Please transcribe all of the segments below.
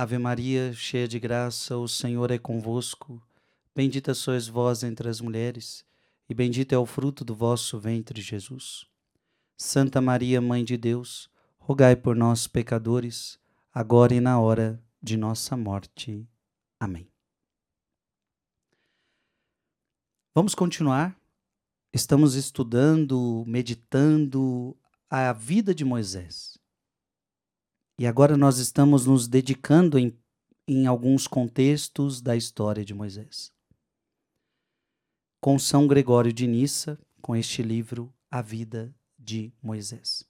Ave Maria, cheia de graça, o Senhor é convosco. Bendita sois vós entre as mulheres, e bendito é o fruto do vosso ventre, Jesus. Santa Maria, Mãe de Deus, rogai por nós, pecadores, agora e na hora de nossa morte. Amém. Vamos continuar. Estamos estudando, meditando a vida de Moisés. E agora nós estamos nos dedicando em, em alguns contextos da história de Moisés. Com São Gregório de Nissa, com este livro, A Vida de Moisés.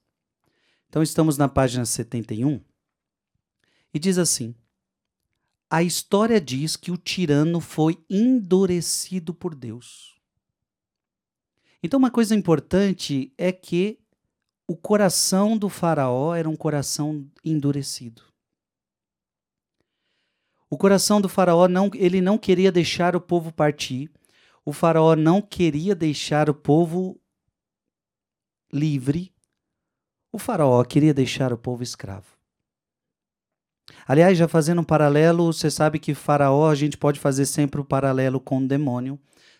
Então estamos na página 71 e diz assim: A história diz que o tirano foi endurecido por Deus. Então, uma coisa importante é que o coração do Faraó era um coração endurecido. O coração do Faraó não, ele não queria deixar o povo partir. O Faraó não queria deixar o povo livre. O Faraó queria deixar o povo escravo. Aliás, já fazendo um paralelo, você sabe que Faraó, a gente pode fazer sempre o um paralelo com o demônio.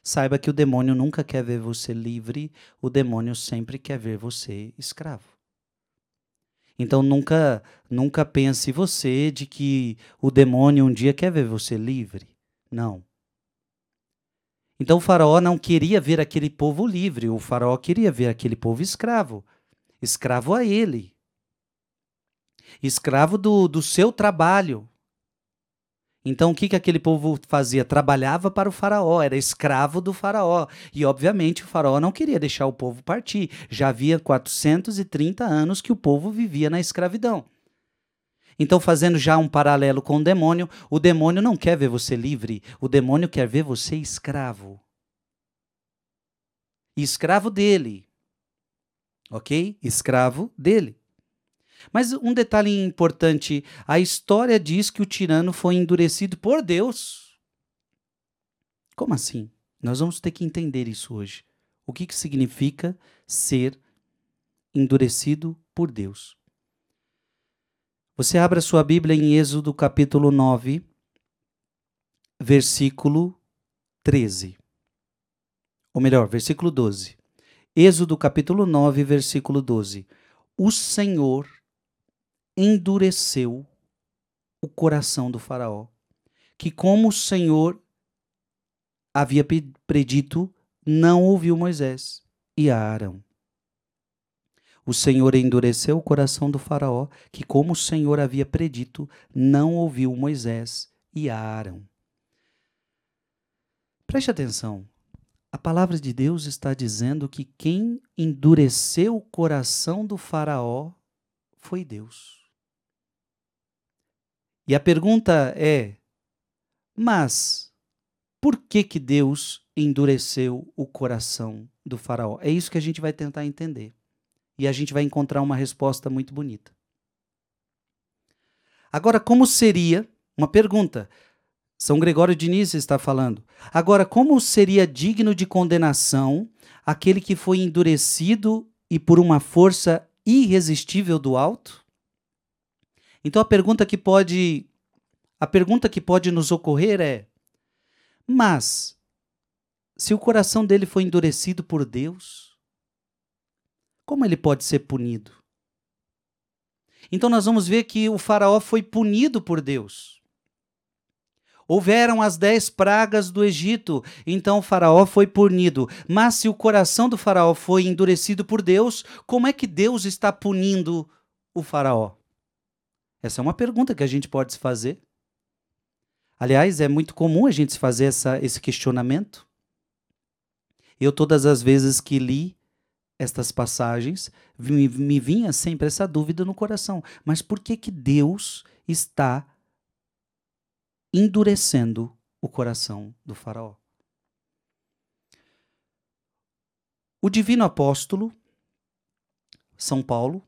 Saiba que o demônio nunca quer ver você livre, o demônio sempre quer ver você escravo. Então nunca nunca pense você de que o demônio um dia quer ver você livre. Não. Então o faraó não queria ver aquele povo livre, o faraó queria ver aquele povo escravo. Escravo a ele. Escravo do, do seu trabalho. Então, o que, que aquele povo fazia? Trabalhava para o faraó, era escravo do faraó. E, obviamente, o faraó não queria deixar o povo partir. Já havia 430 anos que o povo vivia na escravidão. Então, fazendo já um paralelo com o demônio, o demônio não quer ver você livre, o demônio quer ver você escravo. Escravo dele. Ok? Escravo dele. Mas um detalhe importante: a história diz que o tirano foi endurecido por Deus. Como assim? Nós vamos ter que entender isso hoje. O que, que significa ser endurecido por Deus? Você abre a sua Bíblia em Êxodo capítulo 9, versículo 13. Ou melhor, versículo 12. Êxodo capítulo 9, versículo 12. O Senhor endureceu o coração do Faraó, que, como o Senhor havia predito, não ouviu Moisés e Arão. O Senhor endureceu o coração do Faraó, que, como o Senhor havia predito, não ouviu Moisés e Arão. Preste atenção. A palavra de Deus está dizendo que quem endureceu o coração do Faraó foi Deus. E a pergunta é: mas por que que Deus endureceu o coração do faraó? É isso que a gente vai tentar entender. E a gente vai encontrar uma resposta muito bonita. Agora, como seria uma pergunta? São Gregório de Nisa está falando. Agora, como seria digno de condenação aquele que foi endurecido e por uma força irresistível do alto? Então a pergunta que pode a pergunta que pode nos ocorrer é: mas se o coração dele foi endurecido por Deus, como ele pode ser punido? Então nós vamos ver que o faraó foi punido por Deus. Houveram as dez pragas do Egito, então o faraó foi punido. Mas se o coração do faraó foi endurecido por Deus, como é que Deus está punindo o faraó? Essa é uma pergunta que a gente pode se fazer. Aliás, é muito comum a gente fazer essa, esse questionamento. Eu, todas as vezes que li estas passagens, me, me vinha sempre essa dúvida no coração. Mas por que, que Deus está endurecendo o coração do Faraó? O divino apóstolo, São Paulo,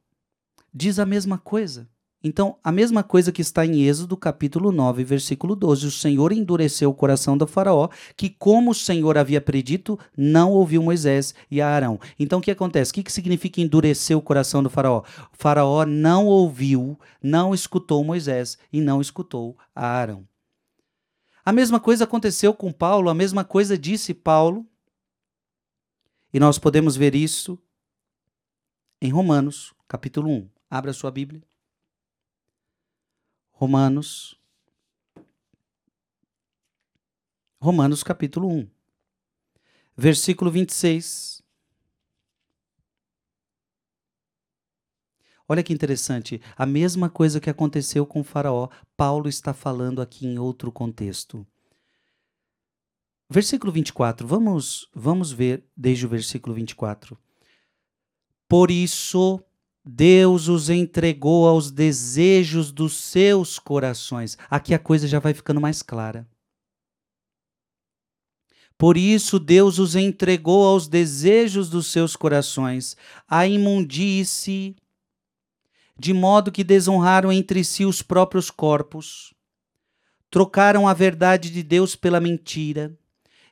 diz a mesma coisa Então, a mesma coisa que está em Êxodo, capítulo 9, versículo 12. O Senhor endureceu o coração do faraó, que como o Senhor havia predito, não ouviu Moisés e Arão. Então, o que acontece? O que, que significa endurecer o coração do faraó? O faraó não ouviu, não escutou Moisés e não escutou Arão. A mesma coisa aconteceu com Paulo, a mesma coisa disse Paulo. E nós podemos ver isso em Romanos, capítulo 1. Abra sua Bíblia. Romanos. Romanos capítulo 1, versículo 26. Olha que interessante, a mesma coisa que aconteceu com Faraó, Paulo está falando aqui em outro contexto. Versículo 24, vamos, vamos ver desde o versículo 24. Por isso, Deus os entregou aos desejos dos seus corações. Aqui a coisa já vai ficando mais clara. Por isso Deus os entregou aos desejos dos seus corações, à imundície, de modo que desonraram entre si os próprios corpos, trocaram a verdade de Deus pela mentira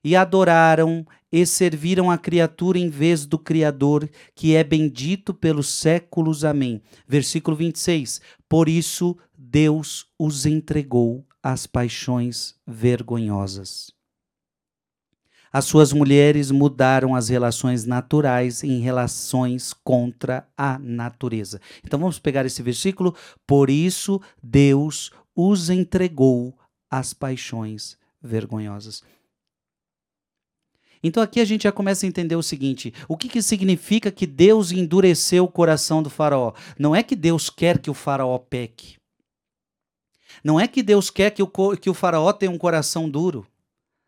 e adoraram e serviram a criatura em vez do Criador, que é bendito pelos séculos. Amém. Versículo 26. Por isso Deus os entregou às paixões vergonhosas. As suas mulheres mudaram as relações naturais em relações contra a natureza. Então vamos pegar esse versículo. Por isso Deus os entregou às paixões vergonhosas. Então aqui a gente já começa a entender o seguinte: o que, que significa que Deus endureceu o coração do faraó? Não é que Deus quer que o faraó peque. Não é que Deus quer que o, que o faraó tenha um coração duro.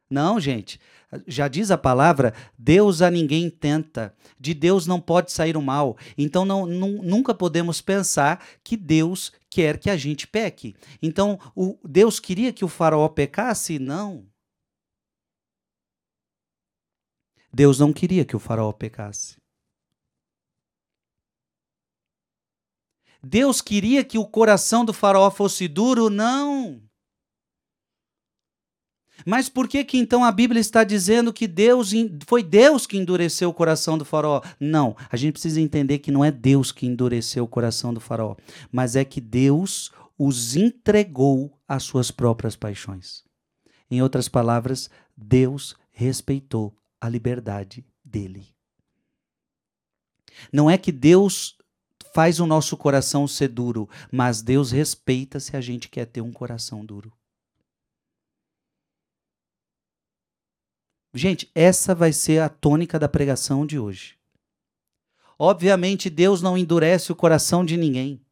Não, gente. Já diz a palavra, Deus a ninguém tenta. De Deus não pode sair o mal. Então não, nunca podemos pensar que Deus quer que a gente peque. Então, o, Deus queria que o faraó pecasse? Não. Deus não queria que o faraó pecasse. Deus queria que o coração do faraó fosse duro? Não. Mas por que que então a Bíblia está dizendo que Deus foi Deus que endureceu o coração do faraó? Não, a gente precisa entender que não é Deus que endureceu o coração do faraó, mas é que Deus os entregou às suas próprias paixões. Em outras palavras, Deus respeitou a liberdade dele. Não é que Deus faz o nosso coração ser duro, mas Deus respeita se a gente quer ter um coração duro. Gente, essa vai ser a tônica da pregação de hoje. Obviamente, Deus não endurece o coração de ninguém.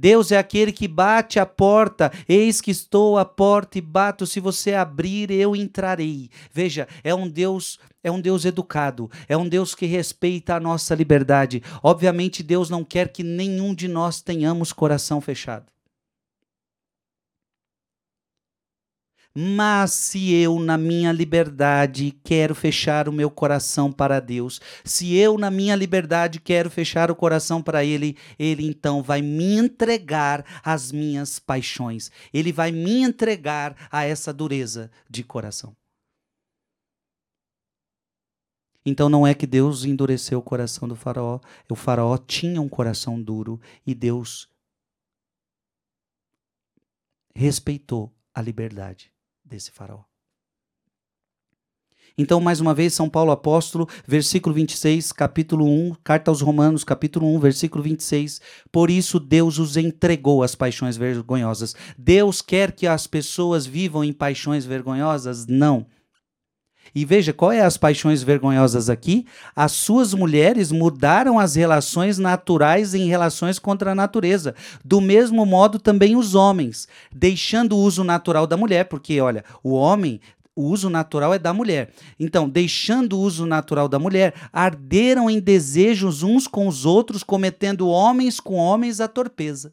Deus é aquele que bate a porta. Eis que estou à porta e bato. Se você abrir, eu entrarei. Veja, é um Deus, é um Deus educado, é um Deus que respeita a nossa liberdade. Obviamente, Deus não quer que nenhum de nós tenhamos coração fechado. Mas se eu, na minha liberdade, quero fechar o meu coração para Deus, se eu, na minha liberdade, quero fechar o coração para Ele, Ele então vai me entregar às minhas paixões, Ele vai me entregar a essa dureza de coração. Então não é que Deus endureceu o coração do faraó, o faraó tinha um coração duro e Deus respeitou a liberdade desse faraó. Então, mais uma vez, São Paulo apóstolo, versículo 26, capítulo 1, carta aos Romanos, capítulo 1, versículo 26. Por isso Deus os entregou às paixões vergonhosas. Deus quer que as pessoas vivam em paixões vergonhosas? Não. E veja, qual é as paixões vergonhosas aqui? As suas mulheres mudaram as relações naturais em relações contra a natureza. Do mesmo modo também os homens, deixando o uso natural da mulher, porque olha, o homem o uso natural é da mulher. Então, deixando o uso natural da mulher, arderam em desejos uns com os outros, cometendo homens com homens a torpeza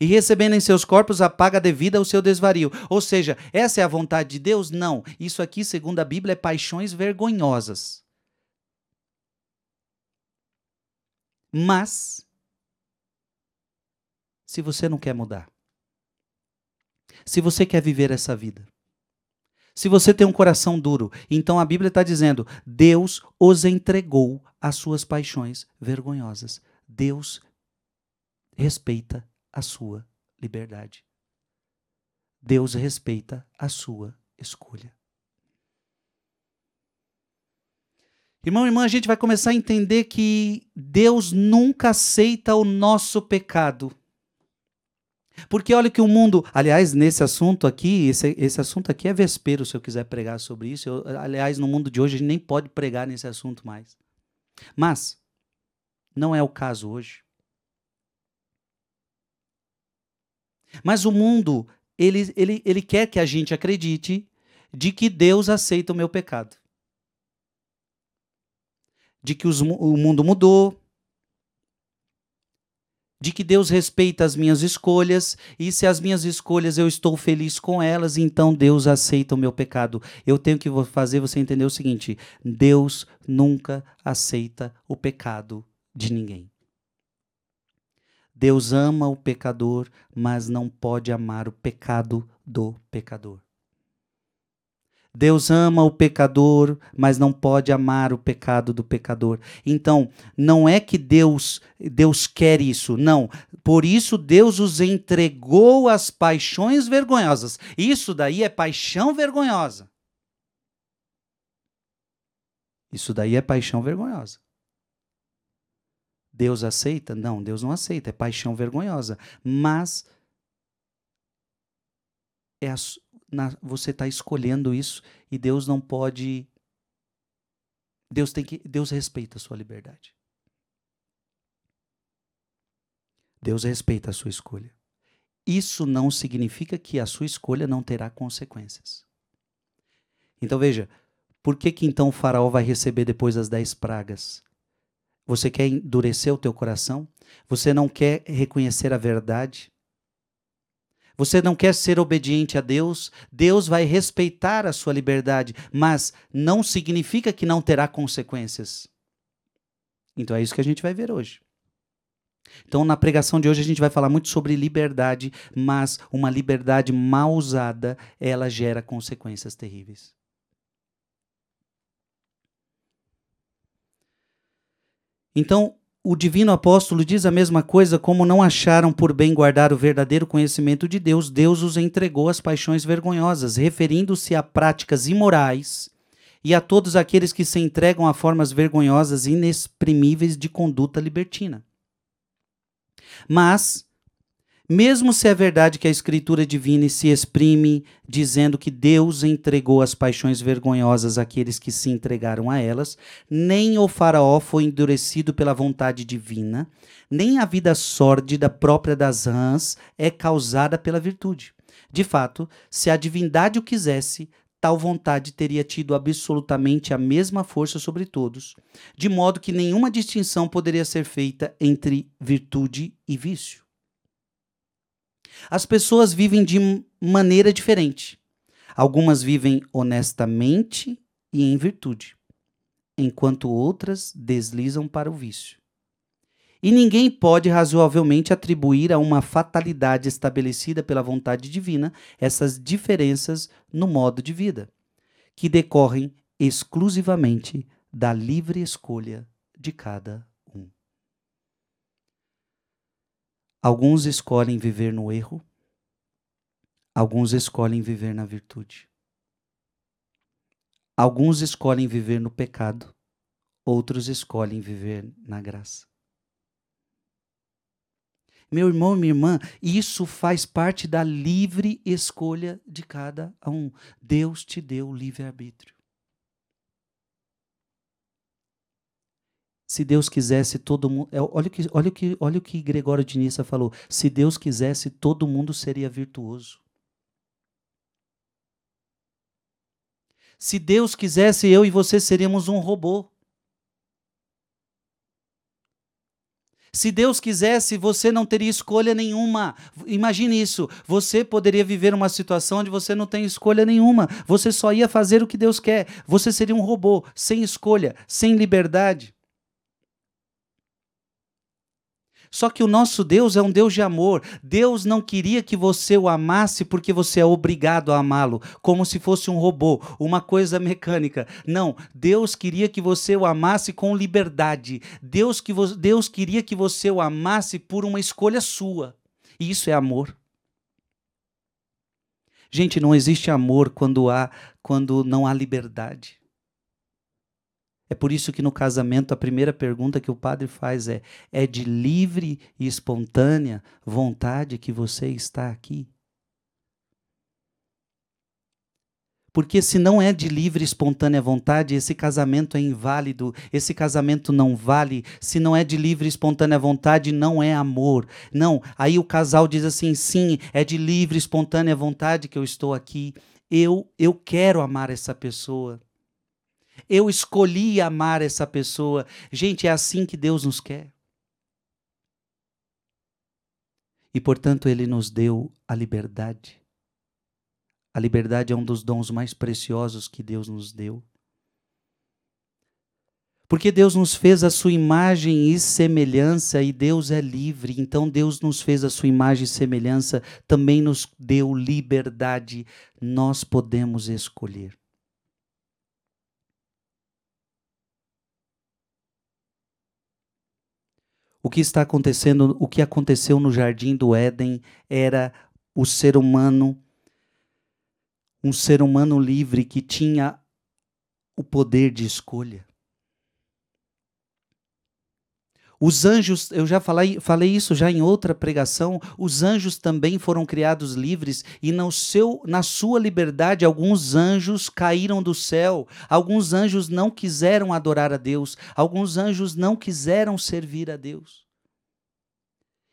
e recebendo em seus corpos a paga devida ao seu desvario. Ou seja, essa é a vontade de Deus? Não. Isso aqui, segundo a Bíblia, é paixões vergonhosas. Mas se você não quer mudar. Se você quer viver essa vida. Se você tem um coração duro, então a Bíblia está dizendo: Deus os entregou às suas paixões vergonhosas. Deus respeita a sua liberdade. Deus respeita a sua escolha. Irmão e irmã, a gente vai começar a entender que Deus nunca aceita o nosso pecado. Porque olha que o mundo, aliás, nesse assunto aqui, esse, esse assunto aqui é vespeiro, se eu quiser pregar sobre isso. Eu, aliás, no mundo de hoje a gente nem pode pregar nesse assunto mais. Mas não é o caso hoje. Mas o mundo, ele, ele, ele quer que a gente acredite de que Deus aceita o meu pecado. De que os, o mundo mudou, de que Deus respeita as minhas escolhas e se as minhas escolhas eu estou feliz com elas, então Deus aceita o meu pecado. Eu tenho que fazer você entender o seguinte: Deus nunca aceita o pecado de ninguém. Deus ama o pecador, mas não pode amar o pecado do pecador. Deus ama o pecador, mas não pode amar o pecado do pecador. Então, não é que Deus Deus quer isso, não. Por isso Deus os entregou às paixões vergonhosas. Isso daí é paixão vergonhosa. Isso daí é paixão vergonhosa. Deus aceita? Não, Deus não aceita, é paixão vergonhosa. Mas é a, na, você está escolhendo isso e Deus não pode. Deus tem que. Deus respeita a sua liberdade. Deus respeita a sua escolha. Isso não significa que a sua escolha não terá consequências. Então veja, por que que então o faraó vai receber depois das dez pragas? Você quer endurecer o teu coração? Você não quer reconhecer a verdade? Você não quer ser obediente a Deus? Deus vai respeitar a sua liberdade, mas não significa que não terá consequências. Então é isso que a gente vai ver hoje. Então, na pregação de hoje, a gente vai falar muito sobre liberdade, mas uma liberdade mal usada, ela gera consequências terríveis. Então, o divino apóstolo diz a mesma coisa, como não acharam por bem guardar o verdadeiro conhecimento de Deus, Deus os entregou às paixões vergonhosas, referindo-se a práticas imorais e a todos aqueles que se entregam a formas vergonhosas e inexprimíveis de conduta libertina. Mas mesmo se é verdade que a escritura divina se exprime dizendo que Deus entregou as paixões vergonhosas àqueles que se entregaram a elas, nem o faraó foi endurecido pela vontade divina, nem a vida sórdida própria das rãs é causada pela virtude. De fato, se a divindade o quisesse, tal vontade teria tido absolutamente a mesma força sobre todos, de modo que nenhuma distinção poderia ser feita entre virtude e vício. As pessoas vivem de maneira diferente. Algumas vivem honestamente e em virtude, enquanto outras deslizam para o vício. E ninguém pode razoavelmente atribuir a uma fatalidade estabelecida pela vontade divina essas diferenças no modo de vida, que decorrem exclusivamente da livre escolha de cada Alguns escolhem viver no erro, alguns escolhem viver na virtude. Alguns escolhem viver no pecado, outros escolhem viver na graça. Meu irmão e minha irmã, isso faz parte da livre escolha de cada um. Deus te deu livre-arbítrio. Se Deus quisesse, todo mundo. É, olha o que, olha o que, olha o que Gregório de Nissa falou. Se Deus quisesse, todo mundo seria virtuoso. Se Deus quisesse, eu e você seríamos um robô. Se Deus quisesse, você não teria escolha nenhuma. Imagine isso. Você poderia viver uma situação onde você não tem escolha nenhuma. Você só ia fazer o que Deus quer. Você seria um robô, sem escolha, sem liberdade. Só que o nosso Deus é um Deus de amor. Deus não queria que você o amasse porque você é obrigado a amá-lo, como se fosse um robô, uma coisa mecânica. Não, Deus queria que você o amasse com liberdade. Deus, que Deus queria que você o amasse por uma escolha sua. E isso é amor. Gente, não existe amor quando há quando não há liberdade. É por isso que no casamento a primeira pergunta que o padre faz é: é de livre e espontânea vontade que você está aqui? Porque se não é de livre e espontânea vontade, esse casamento é inválido, esse casamento não vale. Se não é de livre e espontânea vontade, não é amor. Não, aí o casal diz assim: sim, é de livre e espontânea vontade que eu estou aqui. Eu, eu quero amar essa pessoa. Eu escolhi amar essa pessoa. Gente, é assim que Deus nos quer. E, portanto, Ele nos deu a liberdade. A liberdade é um dos dons mais preciosos que Deus nos deu. Porque Deus nos fez a sua imagem e semelhança e Deus é livre. Então Deus nos fez a sua imagem e semelhança, também nos deu liberdade. Nós podemos escolher. O que está acontecendo, o que aconteceu no jardim do Éden era o ser humano um ser humano livre que tinha o poder de escolha. Os anjos, eu já falei, falei isso já em outra pregação, os anjos também foram criados livres e no seu, na sua liberdade alguns anjos caíram do céu, alguns anjos não quiseram adorar a Deus, alguns anjos não quiseram servir a Deus.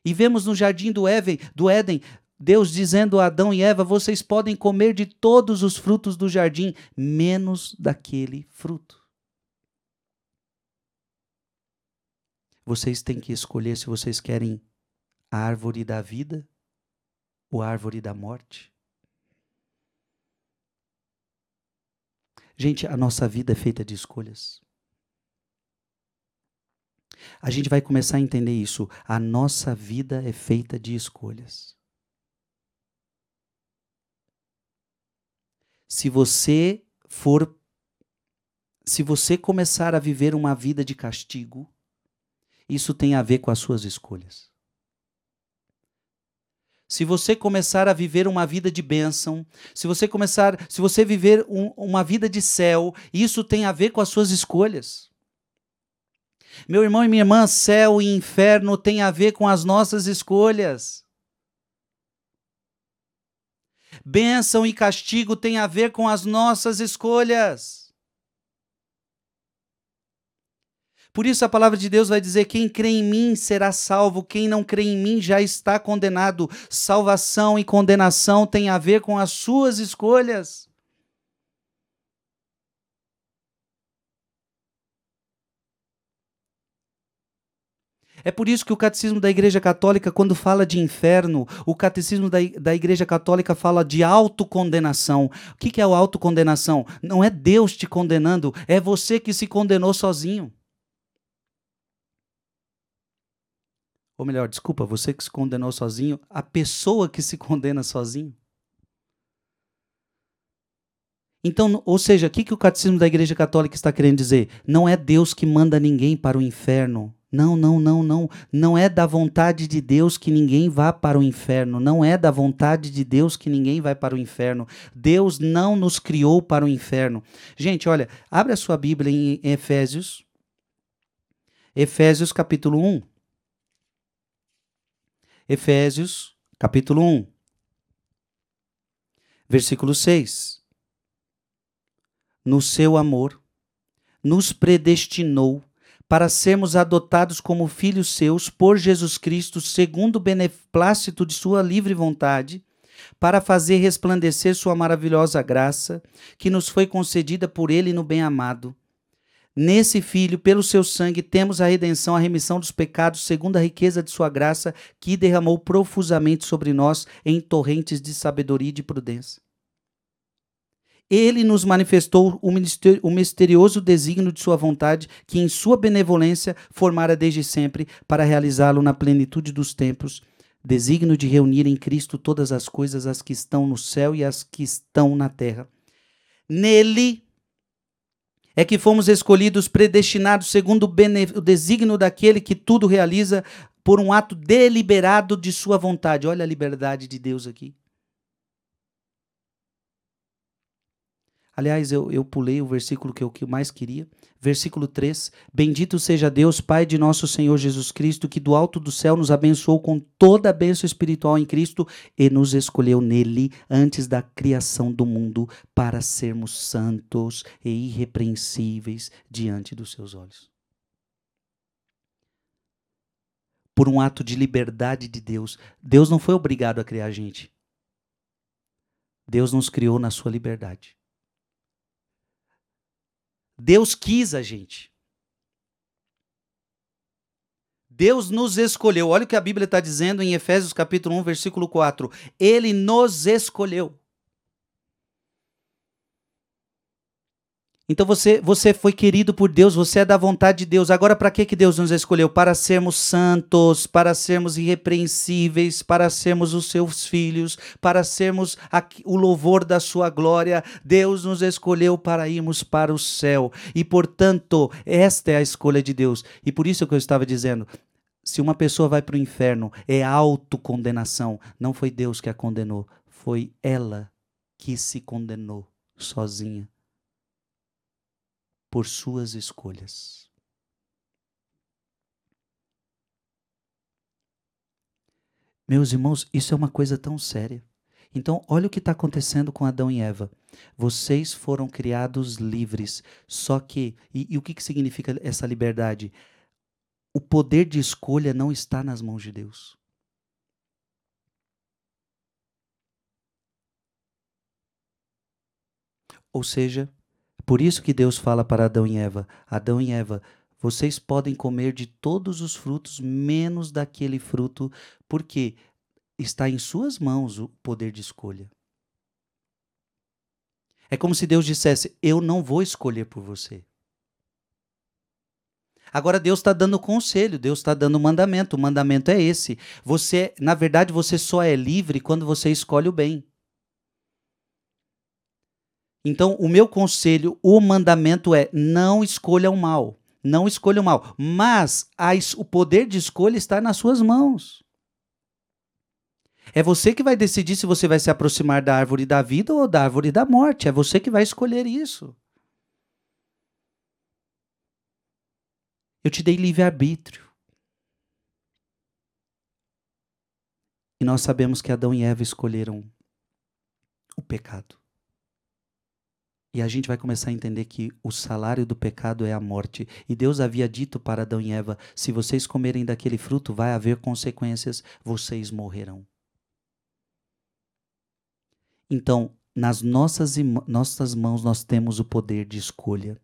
E vemos no jardim do Éden, do Éden Deus dizendo a Adão e Eva: vocês podem comer de todos os frutos do jardim, menos daquele fruto. Vocês têm que escolher se vocês querem a árvore da vida ou a árvore da morte. Gente, a nossa vida é feita de escolhas. A gente vai começar a entender isso. A nossa vida é feita de escolhas. Se você for se você começar a viver uma vida de castigo, isso tem a ver com as suas escolhas. Se você começar a viver uma vida de bênção, se você começar, se você viver um, uma vida de céu, isso tem a ver com as suas escolhas. Meu irmão e minha irmã, céu e inferno tem a ver com as nossas escolhas. Bênção e castigo tem a ver com as nossas escolhas. Por isso a palavra de Deus vai dizer: quem crê em mim será salvo, quem não crê em mim já está condenado. Salvação e condenação têm a ver com as suas escolhas. É por isso que o catecismo da Igreja Católica, quando fala de inferno, o catecismo da, da Igreja Católica fala de autocondenação. O que, que é a autocondenação? Não é Deus te condenando, é você que se condenou sozinho. Ou melhor, desculpa, você que se condenou sozinho, a pessoa que se condena sozinho. Então, ou seja, o que, que o catecismo da Igreja Católica está querendo dizer? Não é Deus que manda ninguém para o inferno. Não, não, não, não. Não é da vontade de Deus que ninguém vá para o inferno. Não é da vontade de Deus que ninguém vai para o inferno. Deus não nos criou para o inferno. Gente, olha, abre a sua Bíblia em Efésios. Efésios capítulo 1. Efésios, capítulo 1, versículo 6. No seu amor, nos predestinou para sermos adotados como filhos seus por Jesus Cristo, segundo o beneplácito de sua livre vontade, para fazer resplandecer sua maravilhosa graça, que nos foi concedida por ele no bem-amado Nesse filho, pelo seu sangue, temos a redenção, a remissão dos pecados, segundo a riqueza de sua graça, que derramou profusamente sobre nós em torrentes de sabedoria e de prudência. ele nos manifestou o misterioso desígnio de sua vontade, que em sua benevolência formara desde sempre para realizá-lo na plenitude dos tempos, desígnio de reunir em Cristo todas as coisas, as que estão no céu e as que estão na terra. Nele é que fomos escolhidos, predestinados segundo o, o desígnio daquele que tudo realiza por um ato deliberado de sua vontade. Olha a liberdade de Deus aqui. Aliás, eu, eu pulei o versículo que eu que mais queria. Versículo 3: Bendito seja Deus, Pai de nosso Senhor Jesus Cristo, que do alto do céu nos abençoou com toda a bênção espiritual em Cristo e nos escolheu nele antes da criação do mundo para sermos santos e irrepreensíveis diante dos seus olhos. Por um ato de liberdade de Deus, Deus não foi obrigado a criar a gente. Deus nos criou na sua liberdade. Deus quis a gente. Deus nos escolheu. Olha o que a Bíblia está dizendo em Efésios capítulo 1, versículo 4. Ele nos escolheu. Então você, você foi querido por Deus, você é da vontade de Deus. Agora, para que, que Deus nos escolheu? Para sermos santos, para sermos irrepreensíveis, para sermos os seus filhos, para sermos o louvor da sua glória. Deus nos escolheu para irmos para o céu. E, portanto, esta é a escolha de Deus. E por isso que eu estava dizendo: se uma pessoa vai para o inferno, é autocondenação. Não foi Deus que a condenou, foi ela que se condenou sozinha por suas escolhas. Meus irmãos, isso é uma coisa tão séria. Então, olha o que está acontecendo com Adão e Eva. Vocês foram criados livres. Só que, e, e o que, que significa essa liberdade? O poder de escolha não está nas mãos de Deus. Ou seja, por isso que Deus fala para Adão e Eva: Adão e Eva, vocês podem comer de todos os frutos, menos daquele fruto, porque está em suas mãos o poder de escolha. É como se Deus dissesse: Eu não vou escolher por você. Agora Deus está dando conselho, Deus está dando mandamento. O mandamento é esse. Você, na verdade, você só é livre quando você escolhe o bem. Então, o meu conselho, o mandamento é: não escolha o mal. Não escolha o mal. Mas a, o poder de escolha está nas suas mãos. É você que vai decidir se você vai se aproximar da árvore da vida ou da árvore da morte. É você que vai escolher isso. Eu te dei livre-arbítrio. E nós sabemos que Adão e Eva escolheram o pecado. E a gente vai começar a entender que o salário do pecado é a morte. E Deus havia dito para Adão e Eva: se vocês comerem daquele fruto, vai haver consequências, vocês morrerão. Então, nas nossas, nossas mãos nós temos o poder de escolha.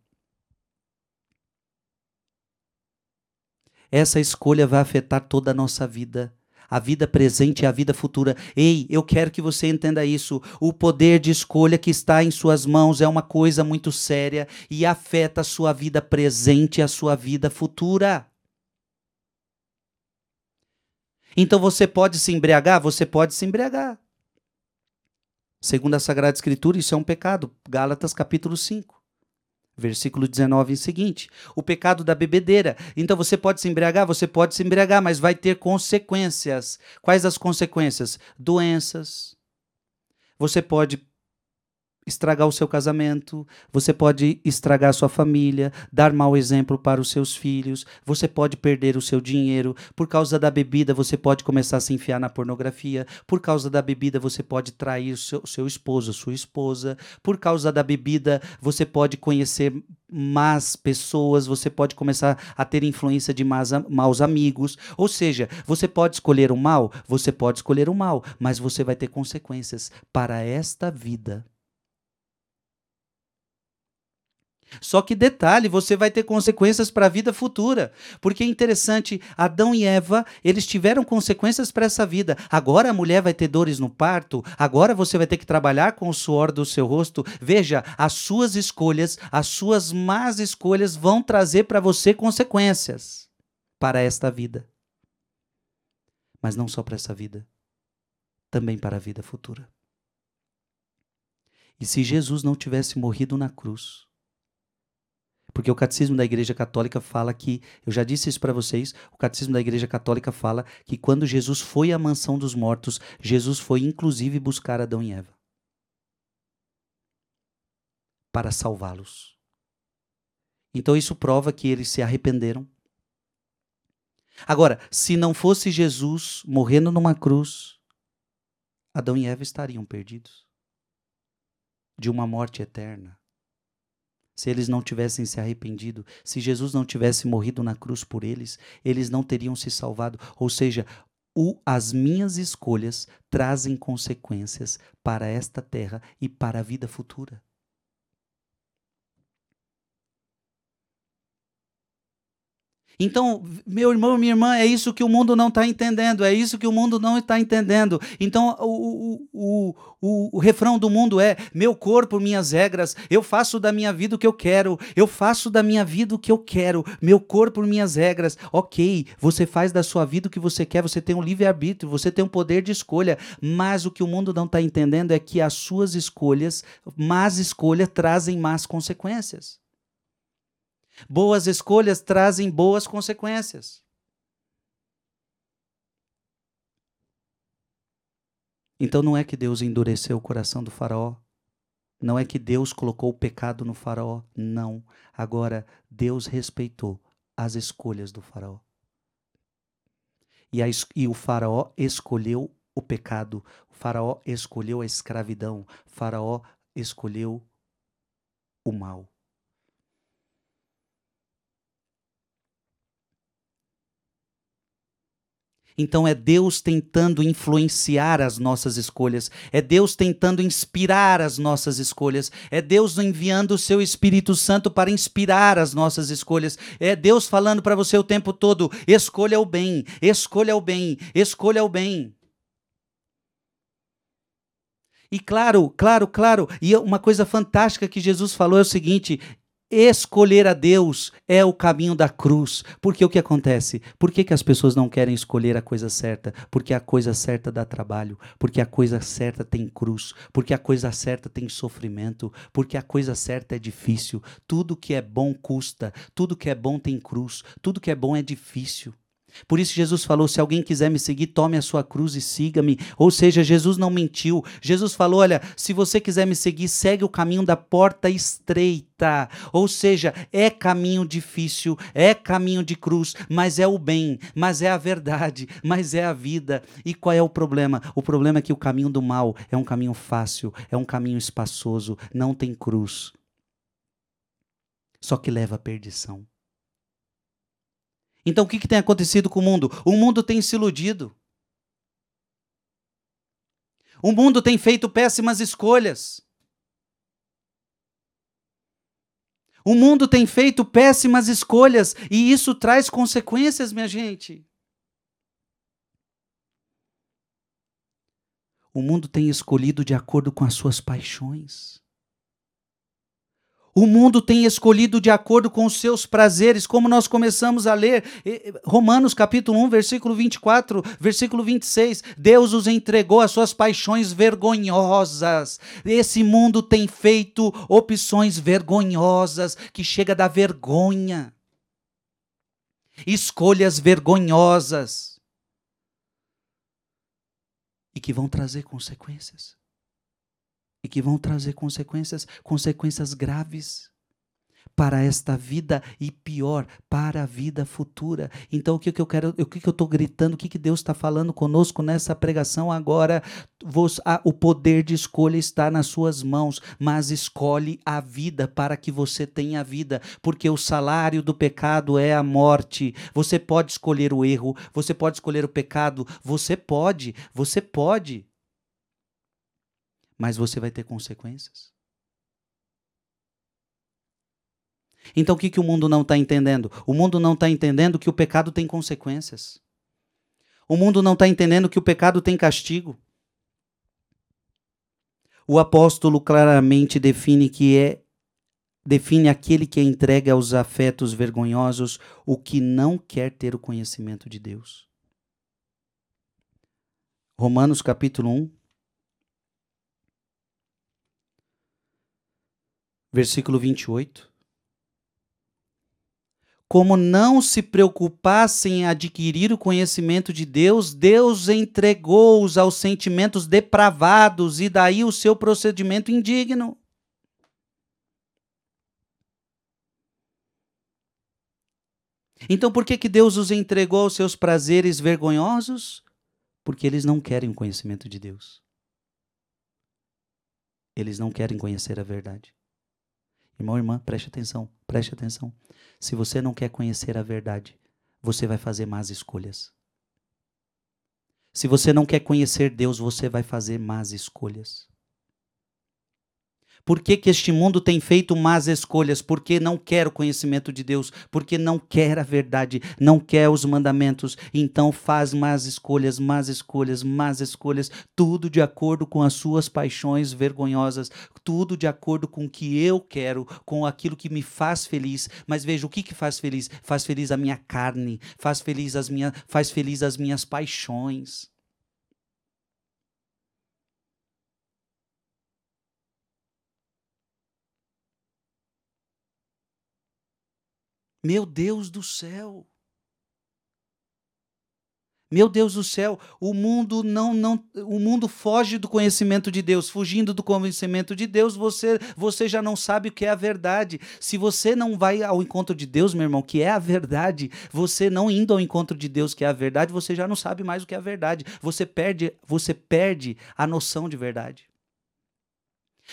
Essa escolha vai afetar toda a nossa vida a vida presente e a vida futura. Ei, eu quero que você entenda isso. O poder de escolha que está em suas mãos é uma coisa muito séria e afeta a sua vida presente e a sua vida futura. Então você pode se embriagar? Você pode se embriagar. Segundo a Sagrada Escritura, isso é um pecado. Gálatas capítulo 5. Versículo 19 em seguinte: o pecado da bebedeira. Então você pode se embriagar, você pode se embriagar, mas vai ter consequências. Quais as consequências? Doenças. Você pode estragar o seu casamento, você pode estragar a sua família, dar mau exemplo para os seus filhos, você pode perder o seu dinheiro, por causa da bebida você pode começar a se enfiar na pornografia, por causa da bebida você pode trair o seu, seu esposo, sua esposa, por causa da bebida você pode conhecer más pessoas, você pode começar a ter influência de más, maus amigos, ou seja, você pode escolher o mal, você pode escolher o mal, mas você vai ter consequências para esta vida Só que detalhe, você vai ter consequências para a vida futura. Porque é interessante, Adão e Eva, eles tiveram consequências para essa vida. Agora a mulher vai ter dores no parto, agora você vai ter que trabalhar com o suor do seu rosto. Veja, as suas escolhas, as suas más escolhas vão trazer para você consequências para esta vida. Mas não só para essa vida, também para a vida futura. E se Jesus não tivesse morrido na cruz, porque o catecismo da Igreja Católica fala que, eu já disse isso para vocês, o catecismo da Igreja Católica fala que quando Jesus foi à mansão dos mortos, Jesus foi inclusive buscar Adão e Eva para salvá-los. Então isso prova que eles se arrependeram. Agora, se não fosse Jesus morrendo numa cruz, Adão e Eva estariam perdidos de uma morte eterna se eles não tivessem se arrependido, se Jesus não tivesse morrido na cruz por eles, eles não teriam se salvado. Ou seja, o, as minhas escolhas trazem consequências para esta terra e para a vida futura. Então, meu irmão, minha irmã, é isso que o mundo não está entendendo, é isso que o mundo não está entendendo. Então, o, o, o, o, refrão do mundo é: meu corpo, minhas regras, eu faço da minha vida o que eu quero, eu faço da minha vida o que eu quero, meu corpo, minhas regras. Ok, você faz da sua vida o que você quer, você tem um livre-arbítrio, você tem um poder de escolha, mas o que o mundo não está entendendo é que as suas escolhas, más escolhas, trazem más consequências. Boas escolhas trazem boas consequências. Então não é que Deus endureceu o coração do faraó. Não é que Deus colocou o pecado no faraó. Não. Agora, Deus respeitou as escolhas do faraó. E, a, e o faraó escolheu o pecado. O faraó escolheu a escravidão. O faraó escolheu o mal. Então é Deus tentando influenciar as nossas escolhas, é Deus tentando inspirar as nossas escolhas, é Deus enviando o seu Espírito Santo para inspirar as nossas escolhas, é Deus falando para você o tempo todo: escolha o bem, escolha o bem, escolha o bem. E claro, claro, claro, e uma coisa fantástica que Jesus falou é o seguinte: Escolher a Deus é o caminho da cruz. Porque o que acontece? Por que, que as pessoas não querem escolher a coisa certa? Porque a coisa certa dá trabalho, porque a coisa certa tem cruz, porque a coisa certa tem sofrimento, porque a coisa certa é difícil. Tudo que é bom custa, tudo que é bom tem cruz, tudo que é bom é difícil. Por isso Jesus falou: se alguém quiser me seguir, tome a sua cruz e siga-me. Ou seja, Jesus não mentiu. Jesus falou: olha, se você quiser me seguir, segue o caminho da porta estreita. Ou seja, é caminho difícil, é caminho de cruz, mas é o bem, mas é a verdade, mas é a vida. E qual é o problema? O problema é que o caminho do mal é um caminho fácil, é um caminho espaçoso, não tem cruz. Só que leva à perdição. Então o que, que tem acontecido com o mundo? O mundo tem se iludido. O mundo tem feito péssimas escolhas. O mundo tem feito péssimas escolhas e isso traz consequências, minha gente. O mundo tem escolhido de acordo com as suas paixões. O mundo tem escolhido de acordo com os seus prazeres, como nós começamos a ler Romanos capítulo 1, versículo 24, versículo 26. Deus os entregou às suas paixões vergonhosas. Esse mundo tem feito opções vergonhosas que chega da vergonha. Escolhas vergonhosas e que vão trazer consequências e que vão trazer consequências, consequências graves para esta vida e pior, para a vida futura. Então, o que, que eu quero, o que, que eu estou gritando, o que, que Deus está falando conosco nessa pregação agora? o poder de escolha está nas suas mãos, mas escolhe a vida para que você tenha vida, porque o salário do pecado é a morte. Você pode escolher o erro, você pode escolher o pecado, você pode, você pode mas você vai ter consequências. Então o que, que o mundo não está entendendo? O mundo não está entendendo que o pecado tem consequências. O mundo não está entendendo que o pecado tem castigo. O apóstolo claramente define que é define aquele que é entregue aos afetos vergonhosos, o que não quer ter o conhecimento de Deus. Romanos capítulo 1, versículo 28 como não se preocupassem em adquirir o conhecimento de Deus, Deus entregou-os aos sentimentos depravados e daí o seu procedimento indigno. Então por que, que Deus os entregou aos seus prazeres vergonhosos? Porque eles não querem o conhecimento de Deus. Eles não querem conhecer a verdade. Irmão, irmã, preste atenção, preste atenção. Se você não quer conhecer a verdade, você vai fazer más escolhas. Se você não quer conhecer Deus, você vai fazer más escolhas. Por que, que este mundo tem feito más escolhas? Porque não quer o conhecimento de Deus, porque não quer a verdade, não quer os mandamentos, então faz más escolhas, más escolhas, más escolhas, tudo de acordo com as suas paixões vergonhosas, tudo de acordo com o que eu quero, com aquilo que me faz feliz. Mas veja, o que, que faz feliz? Faz feliz a minha carne, faz feliz as minhas, faz feliz as minhas paixões. Meu Deus do céu. Meu Deus do céu, o mundo não não o mundo foge do conhecimento de Deus. Fugindo do conhecimento de Deus, você você já não sabe o que é a verdade. Se você não vai ao encontro de Deus, meu irmão, que é a verdade, você não indo ao encontro de Deus, que é a verdade, você já não sabe mais o que é a verdade. Você perde, você perde a noção de verdade.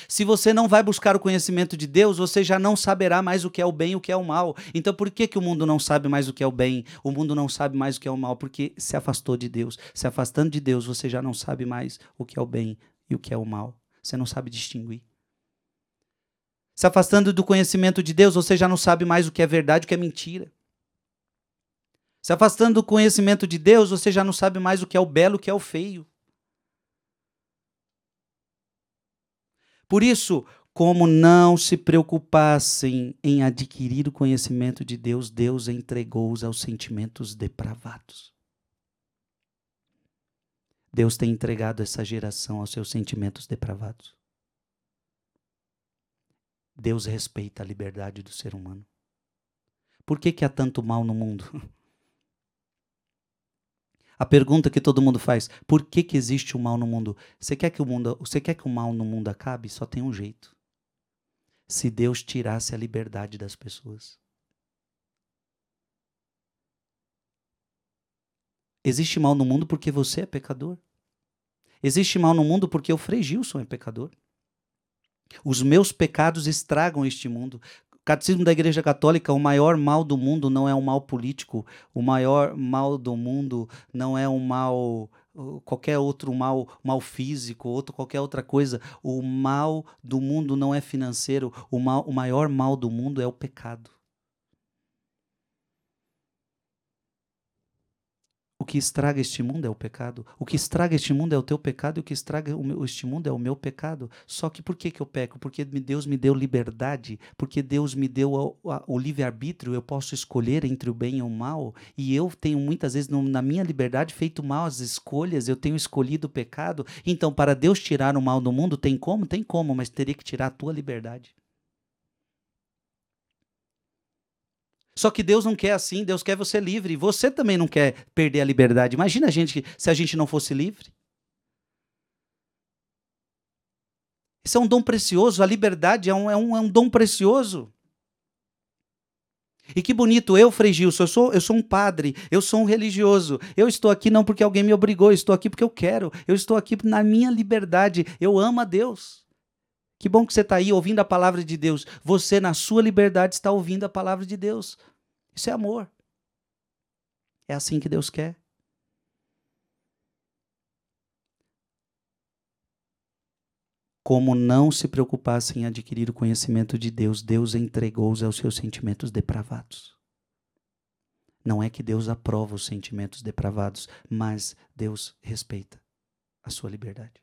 Se você não vai buscar o conhecimento de Deus, você já não saberá mais o que é o bem e o que é o mal. Então por que, que o mundo não sabe mais o que é o bem? O mundo não sabe mais o que é o mal? Porque se afastou de Deus. Se afastando de Deus, você já não sabe mais o que é o bem e o que é o mal. Você não sabe distinguir. Se afastando do conhecimento de Deus, você já não sabe mais o que é verdade e o que é mentira. Se afastando do conhecimento de Deus, você já não sabe mais o que é o belo e o que é o feio. Por isso, como não se preocupassem em adquirir o conhecimento de Deus, Deus entregou-os aos sentimentos depravados. Deus tem entregado essa geração aos seus sentimentos depravados. Deus respeita a liberdade do ser humano. Por que, que há tanto mal no mundo? A pergunta que todo mundo faz: por que, que existe o mal no mundo? Você quer que o mundo, você quer que o mal no mundo acabe? Só tem um jeito. Se Deus tirasse a liberdade das pessoas. Existe mal no mundo porque você é pecador. Existe mal no mundo porque o Frei Gilson é pecador. Os meus pecados estragam este mundo. Catecismo da Igreja Católica, o maior mal do mundo não é um mal político, o maior mal do mundo não é um mal qualquer outro mal, mal físico, outro qualquer outra coisa. O mal do mundo não é financeiro, o mal, o maior mal do mundo é o pecado. Que estraga este mundo é o pecado. O que estraga este mundo é o teu pecado e o que estraga meu, este mundo é o meu pecado. Só que por que, que eu peco? Porque Deus me deu liberdade, porque Deus me deu o, o livre-arbítrio, eu posso escolher entre o bem e o mal. E eu tenho muitas vezes, no, na minha liberdade, feito mal as escolhas, eu tenho escolhido o pecado. Então, para Deus tirar o mal do mundo, tem como? Tem como, mas teria que tirar a tua liberdade. Só que Deus não quer assim, Deus quer você livre. Você também não quer perder a liberdade. Imagina a gente se a gente não fosse livre. Isso é um dom precioso, a liberdade é um, é um, é um dom precioso. E que bonito, eu, Frei Gilson, eu sou, eu sou um padre, eu sou um religioso. Eu estou aqui não porque alguém me obrigou, eu estou aqui porque eu quero. Eu estou aqui na minha liberdade. Eu amo a Deus. Que bom que você está aí ouvindo a palavra de Deus. Você, na sua liberdade, está ouvindo a palavra de Deus. Isso é amor. É assim que Deus quer. como não se preocupassem em adquirir o conhecimento de Deus, Deus entregou-os aos seus sentimentos depravados. Não é que Deus aprova os sentimentos depravados, mas Deus respeita a sua liberdade.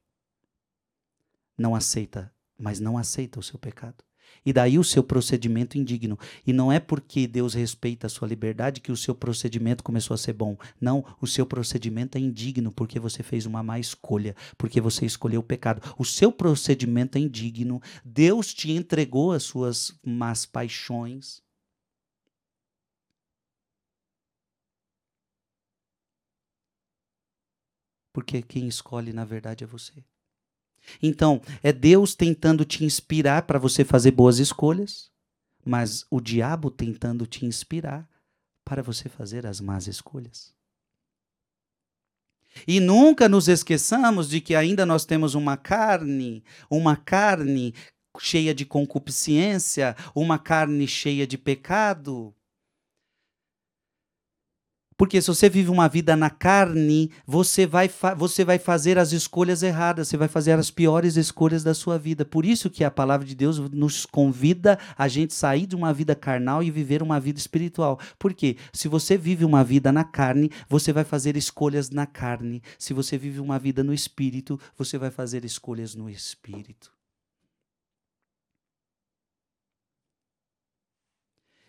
Não aceita, mas não aceita o seu pecado. E daí o seu procedimento indigno. E não é porque Deus respeita a sua liberdade que o seu procedimento começou a ser bom. Não, o seu procedimento é indigno porque você fez uma má escolha, porque você escolheu o pecado. O seu procedimento é indigno. Deus te entregou as suas más paixões. Porque quem escolhe, na verdade, é você. Então, é Deus tentando te inspirar para você fazer boas escolhas, mas o diabo tentando te inspirar para você fazer as más escolhas. E nunca nos esqueçamos de que ainda nós temos uma carne, uma carne cheia de concupiscência, uma carne cheia de pecado, porque se você vive uma vida na carne, você vai, você vai fazer as escolhas erradas, você vai fazer as piores escolhas da sua vida. Por isso que a palavra de Deus nos convida a gente sair de uma vida carnal e viver uma vida espiritual. Porque se você vive uma vida na carne, você vai fazer escolhas na carne. Se você vive uma vida no espírito, você vai fazer escolhas no espírito.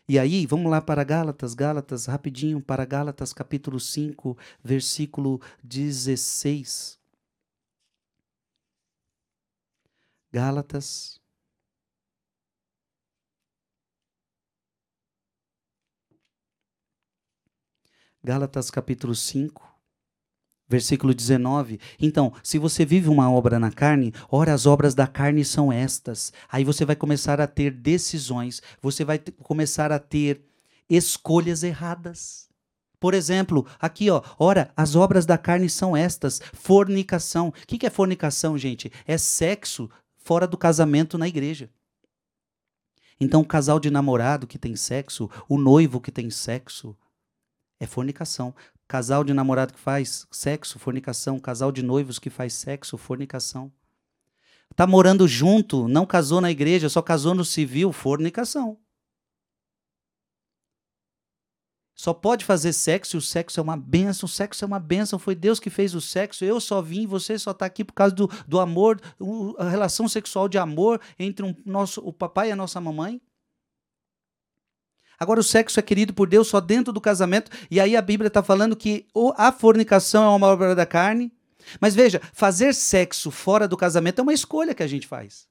E aí, vamos lá para Gálatas, Gálatas, rapidinho, para Gálatas capítulo 5, versículo 16. Gálatas. Gálatas capítulo 5, Versículo 19. Então, se você vive uma obra na carne, ora, as obras da carne são estas. Aí você vai começar a ter decisões, você vai começar a ter escolhas erradas. Por exemplo, aqui, ó, ora, as obras da carne são estas: fornicação. O que, que é fornicação, gente? É sexo fora do casamento na igreja. Então, o casal de namorado que tem sexo, o noivo que tem sexo, é fornicação. Casal de namorado que faz sexo, fornicação. Casal de noivos que faz sexo, fornicação. Tá morando junto, não casou na igreja, só casou no civil, fornicação. Só pode fazer sexo e o sexo é uma benção. O sexo é uma benção. Foi Deus que fez o sexo. Eu só vim, você só está aqui por causa do, do amor, a relação sexual de amor entre um, nosso, o papai e a nossa mamãe. Agora, o sexo é querido por Deus só dentro do casamento, e aí a Bíblia está falando que a fornicação é uma obra da carne. Mas veja, fazer sexo fora do casamento é uma escolha que a gente faz.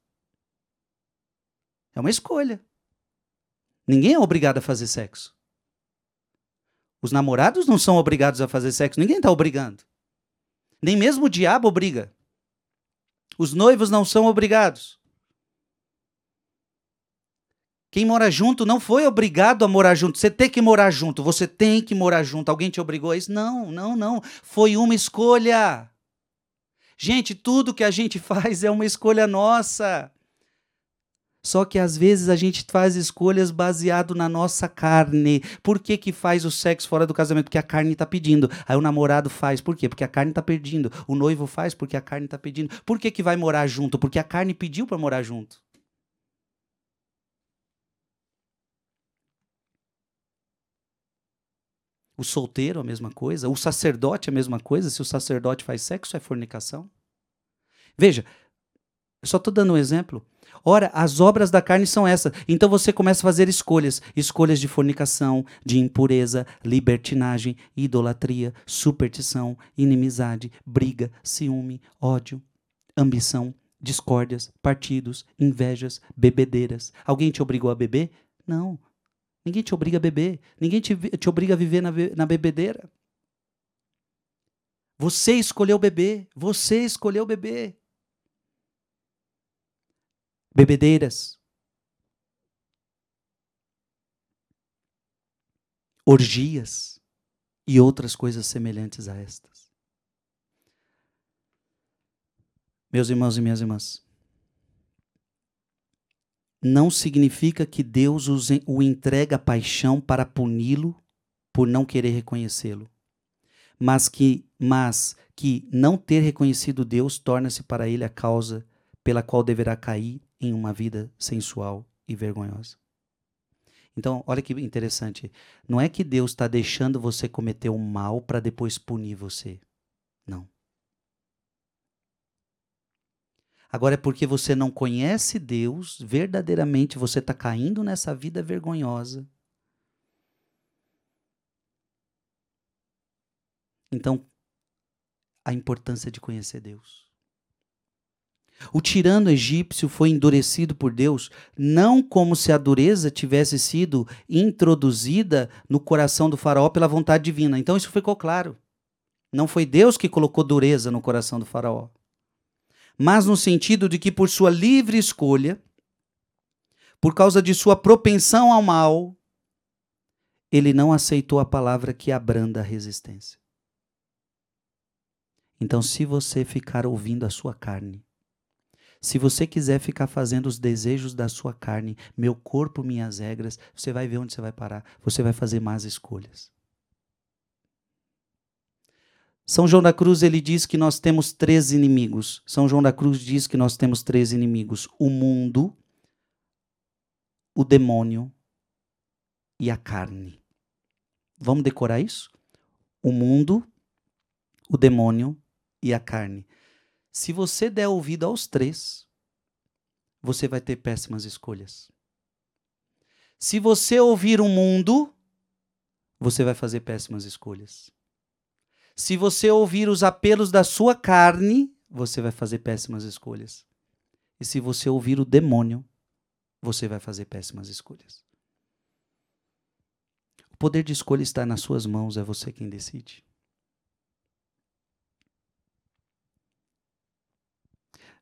É uma escolha. Ninguém é obrigado a fazer sexo. Os namorados não são obrigados a fazer sexo, ninguém está obrigando. Nem mesmo o diabo obriga. Os noivos não são obrigados. Quem mora junto não foi obrigado a morar junto. Você tem que morar junto, você tem que morar junto. Alguém te obrigou a isso? Não, não, não. Foi uma escolha. Gente, tudo que a gente faz é uma escolha nossa. Só que às vezes a gente faz escolhas baseado na nossa carne. Por que, que faz o sexo fora do casamento? Porque a carne está pedindo. Aí o namorado faz. Por quê? Porque a carne está pedindo. O noivo faz porque a carne está pedindo. Por que, que vai morar junto? Porque a carne pediu para morar junto. O solteiro, a mesma coisa. O sacerdote, a mesma coisa. Se o sacerdote faz sexo, é fornicação. Veja, eu só estou dando um exemplo. Ora, as obras da carne são essas. Então você começa a fazer escolhas: escolhas de fornicação, de impureza, libertinagem, idolatria, superstição, inimizade, briga, ciúme, ódio, ambição, discórdias, partidos, invejas, bebedeiras. Alguém te obrigou a beber? Não. Ninguém te obriga a beber. Ninguém te, te obriga a viver na, na bebedeira. Você escolheu beber. Você escolheu beber. Bebedeiras. Orgias e outras coisas semelhantes a estas. Meus irmãos e minhas irmãs, não significa que Deus o entrega a paixão para puni-lo por não querer reconhecê-lo, mas que, mas que não ter reconhecido Deus torna-se para ele a causa pela qual deverá cair em uma vida sensual e vergonhosa. Então, olha que interessante. Não é que Deus está deixando você cometer o mal para depois punir você. Não. Agora é porque você não conhece Deus, verdadeiramente você está caindo nessa vida vergonhosa. Então, a importância de conhecer Deus. O tirano egípcio foi endurecido por Deus, não como se a dureza tivesse sido introduzida no coração do faraó pela vontade divina. Então isso ficou claro. Não foi Deus que colocou dureza no coração do faraó. Mas no sentido de que por sua livre escolha, por causa de sua propensão ao mal, ele não aceitou a palavra que abranda a resistência. Então, se você ficar ouvindo a sua carne, se você quiser ficar fazendo os desejos da sua carne, meu corpo, minhas regras, você vai ver onde você vai parar. Você vai fazer más escolhas. São João da Cruz ele diz que nós temos três inimigos. São João da Cruz diz que nós temos três inimigos: o mundo, o demônio e a carne. Vamos decorar isso? O mundo, o demônio e a carne. Se você der ouvido aos três, você vai ter péssimas escolhas. Se você ouvir o mundo, você vai fazer péssimas escolhas. Se você ouvir os apelos da sua carne, você vai fazer péssimas escolhas. E se você ouvir o demônio, você vai fazer péssimas escolhas. O poder de escolha está nas suas mãos, é você quem decide.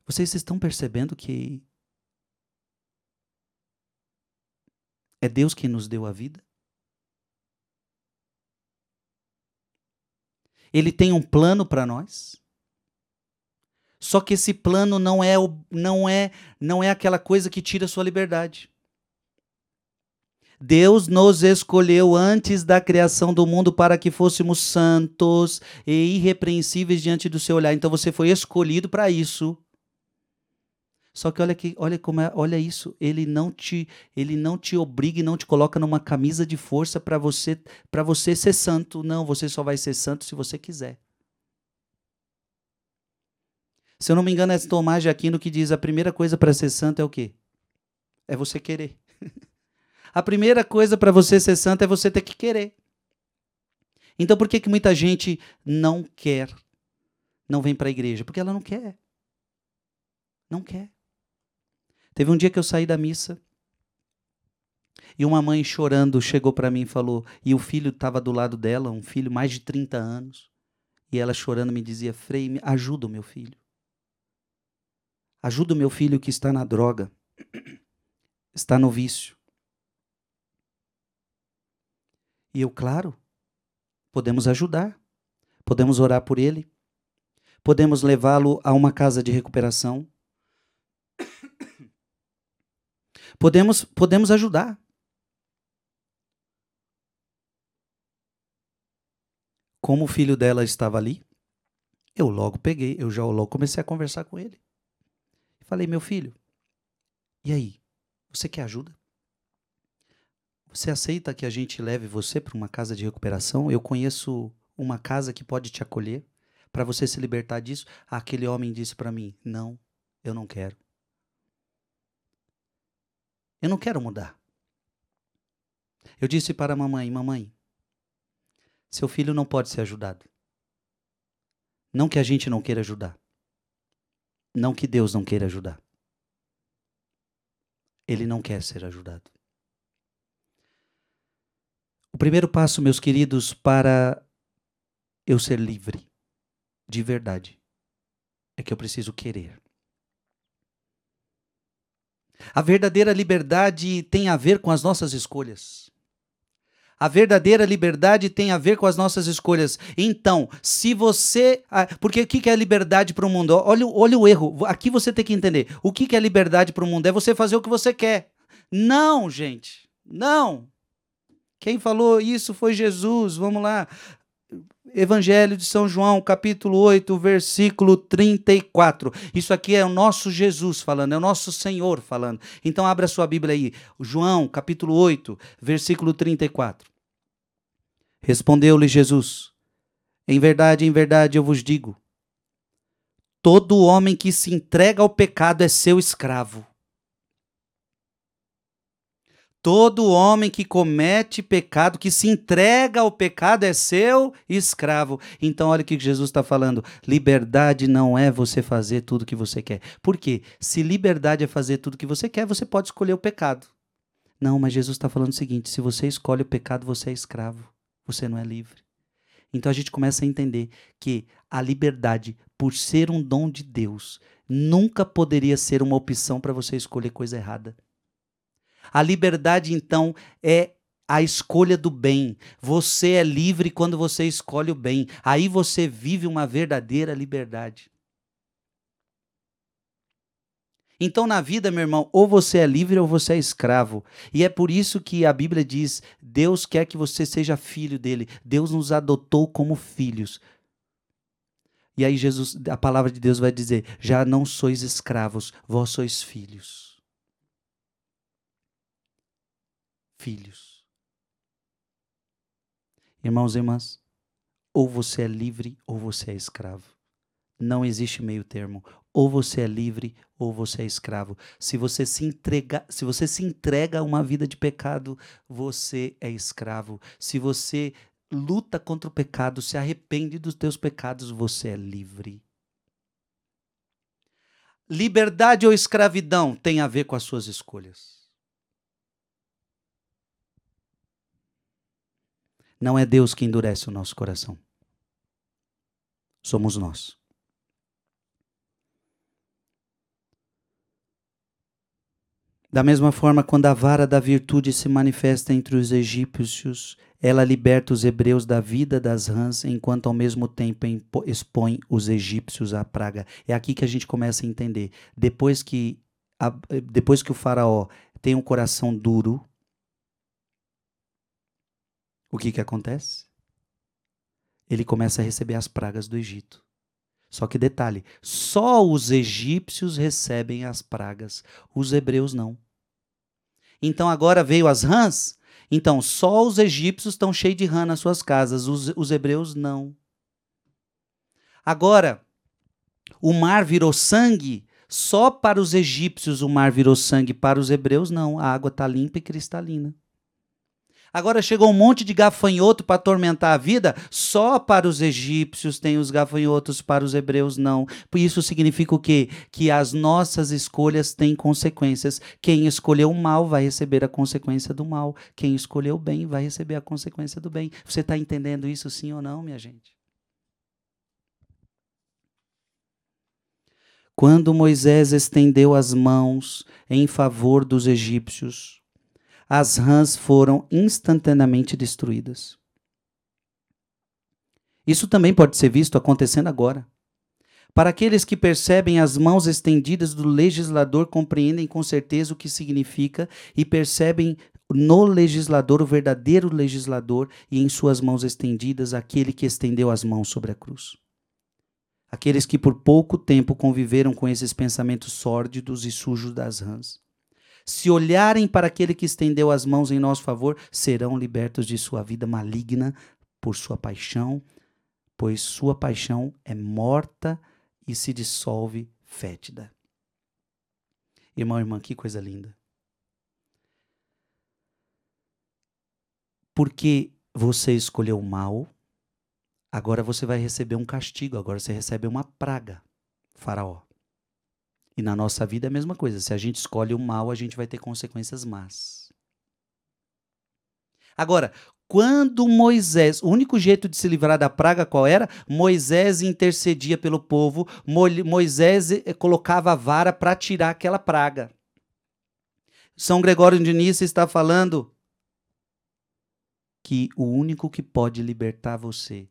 Vocês estão percebendo que é Deus quem nos deu a vida? Ele tem um plano para nós. Só que esse plano não é não é não é aquela coisa que tira a sua liberdade. Deus nos escolheu antes da criação do mundo para que fôssemos santos e irrepreensíveis diante do seu olhar. Então você foi escolhido para isso. Só que olha que olha como é, olha isso, ele não te ele não te obriga e não te coloca numa camisa de força para você para você ser santo. Não, você só vai ser santo se você quiser. Se eu não me engano, é Tomás de Aquino que diz a primeira coisa para ser santo é o quê? É você querer. a primeira coisa para você ser santo é você ter que querer. Então por que que muita gente não quer? Não vem para a igreja? Porque ela não quer. Não quer. Teve um dia que eu saí da missa e uma mãe chorando chegou para mim e falou, e o filho estava do lado dela, um filho mais de 30 anos, e ela chorando me dizia: Frei, ajuda o meu filho. Ajuda o meu filho que está na droga, está no vício. E eu, claro, podemos ajudar, podemos orar por ele, podemos levá-lo a uma casa de recuperação, Podemos, podemos ajudar. Como o filho dela estava ali, eu logo peguei, eu já logo comecei a conversar com ele. Falei, meu filho, e aí? Você quer ajuda? Você aceita que a gente leve você para uma casa de recuperação? Eu conheço uma casa que pode te acolher para você se libertar disso. Aquele homem disse para mim: Não, eu não quero. Eu não quero mudar. Eu disse para a mamãe: Mamãe, seu filho não pode ser ajudado. Não que a gente não queira ajudar. Não que Deus não queira ajudar. Ele não quer ser ajudado. O primeiro passo, meus queridos, para eu ser livre, de verdade, é que eu preciso querer. A verdadeira liberdade tem a ver com as nossas escolhas. A verdadeira liberdade tem a ver com as nossas escolhas. Então, se você. Ah, porque o que é liberdade para o mundo? Olha, olha o erro. Aqui você tem que entender. O que é liberdade para o mundo? É você fazer o que você quer. Não, gente. Não. Quem falou isso foi Jesus. Vamos lá. Evangelho de São João, capítulo 8, versículo 34. Isso aqui é o nosso Jesus falando, é o nosso Senhor falando. Então abra sua Bíblia aí. João, capítulo 8, versículo 34. Respondeu-lhe Jesus: Em verdade, em verdade eu vos digo: todo homem que se entrega ao pecado é seu escravo. Todo homem que comete pecado, que se entrega ao pecado, é seu escravo. Então, olha o que Jesus está falando. Liberdade não é você fazer tudo o que você quer. Por quê? Se liberdade é fazer tudo o que você quer, você pode escolher o pecado. Não, mas Jesus está falando o seguinte: se você escolhe o pecado, você é escravo. Você não é livre. Então a gente começa a entender que a liberdade, por ser um dom de Deus, nunca poderia ser uma opção para você escolher coisa errada. A liberdade, então, é a escolha do bem. Você é livre quando você escolhe o bem. Aí você vive uma verdadeira liberdade. Então, na vida, meu irmão, ou você é livre ou você é escravo. E é por isso que a Bíblia diz: Deus quer que você seja filho dele. Deus nos adotou como filhos. E aí Jesus, a palavra de Deus vai dizer: já não sois escravos, vós sois filhos. Filhos. Irmãos e irmãs, ou você é livre ou você é escravo. Não existe meio termo. Ou você é livre ou você é escravo. Se você se entrega, se você se entrega a uma vida de pecado, você é escravo. Se você luta contra o pecado, se arrepende dos teus pecados, você é livre. Liberdade ou escravidão tem a ver com as suas escolhas. Não é Deus que endurece o nosso coração. Somos nós. Da mesma forma, quando a vara da virtude se manifesta entre os egípcios, ela liberta os hebreus da vida das rãs, enquanto ao mesmo tempo expõe os egípcios à praga. É aqui que a gente começa a entender. Depois que, depois que o faraó tem um coração duro, o que, que acontece? Ele começa a receber as pragas do Egito. Só que detalhe: só os egípcios recebem as pragas, os hebreus não. Então agora veio as rãs. Então só os egípcios estão cheios de rã nas suas casas, os, os hebreus não. Agora, o mar virou sangue. Só para os egípcios o mar virou sangue, para os hebreus não. A água está limpa e cristalina. Agora chegou um monte de gafanhoto para atormentar a vida, só para os egípcios tem os gafanhotos, para os hebreus não. Isso significa o quê? Que as nossas escolhas têm consequências. Quem escolheu o mal vai receber a consequência do mal. Quem escolheu o bem vai receber a consequência do bem. Você está entendendo isso sim ou não, minha gente? Quando Moisés estendeu as mãos em favor dos egípcios, as rãs foram instantaneamente destruídas. Isso também pode ser visto acontecendo agora. Para aqueles que percebem as mãos estendidas do legislador, compreendem com certeza o que significa e percebem no legislador o verdadeiro legislador e em suas mãos estendidas aquele que estendeu as mãos sobre a cruz. Aqueles que por pouco tempo conviveram com esses pensamentos sórdidos e sujos das rãs se olharem para aquele que estendeu as mãos em nosso favor, serão libertos de sua vida maligna por sua paixão, pois sua paixão é morta e se dissolve fétida. Irmão, irmã, que coisa linda. Porque você escolheu o mal, agora você vai receber um castigo, agora você recebe uma praga, Faraó. E na nossa vida é a mesma coisa. Se a gente escolhe o mal, a gente vai ter consequências más. Agora, quando Moisés, o único jeito de se livrar da praga qual era? Moisés intercedia pelo povo, Moisés eh, colocava a vara para tirar aquela praga. São Gregório de Nissa está falando que o único que pode libertar você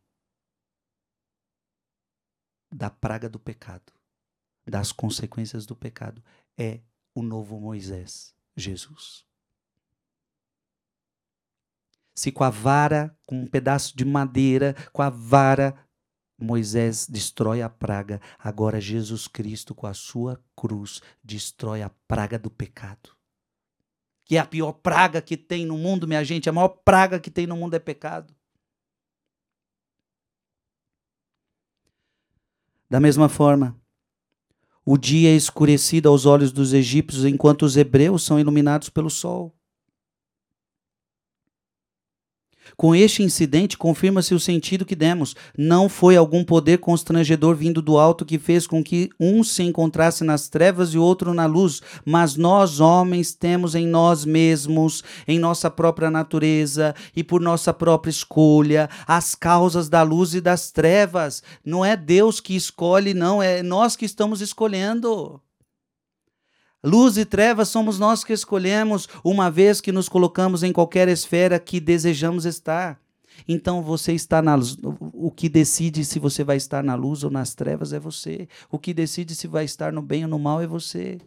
da praga do pecado das consequências do pecado é o novo Moisés, Jesus. Se com a vara, com um pedaço de madeira, com a vara, Moisés destrói a praga, agora Jesus Cristo, com a sua cruz, destrói a praga do pecado. Que é a pior praga que tem no mundo, minha gente, a maior praga que tem no mundo é pecado. Da mesma forma, o dia é escurecido aos olhos dos egípcios, enquanto os hebreus são iluminados pelo sol. Com este incidente, confirma-se o sentido que demos. Não foi algum poder constrangedor vindo do alto que fez com que um se encontrasse nas trevas e outro na luz, mas nós, homens, temos em nós mesmos, em nossa própria natureza e por nossa própria escolha, as causas da luz e das trevas. Não é Deus que escolhe, não, é nós que estamos escolhendo. Luz e trevas somos nós que escolhemos, uma vez que nos colocamos em qualquer esfera que desejamos estar. Então você está na luz. O que decide se você vai estar na luz ou nas trevas é você. O que decide se vai estar no bem ou no mal é você.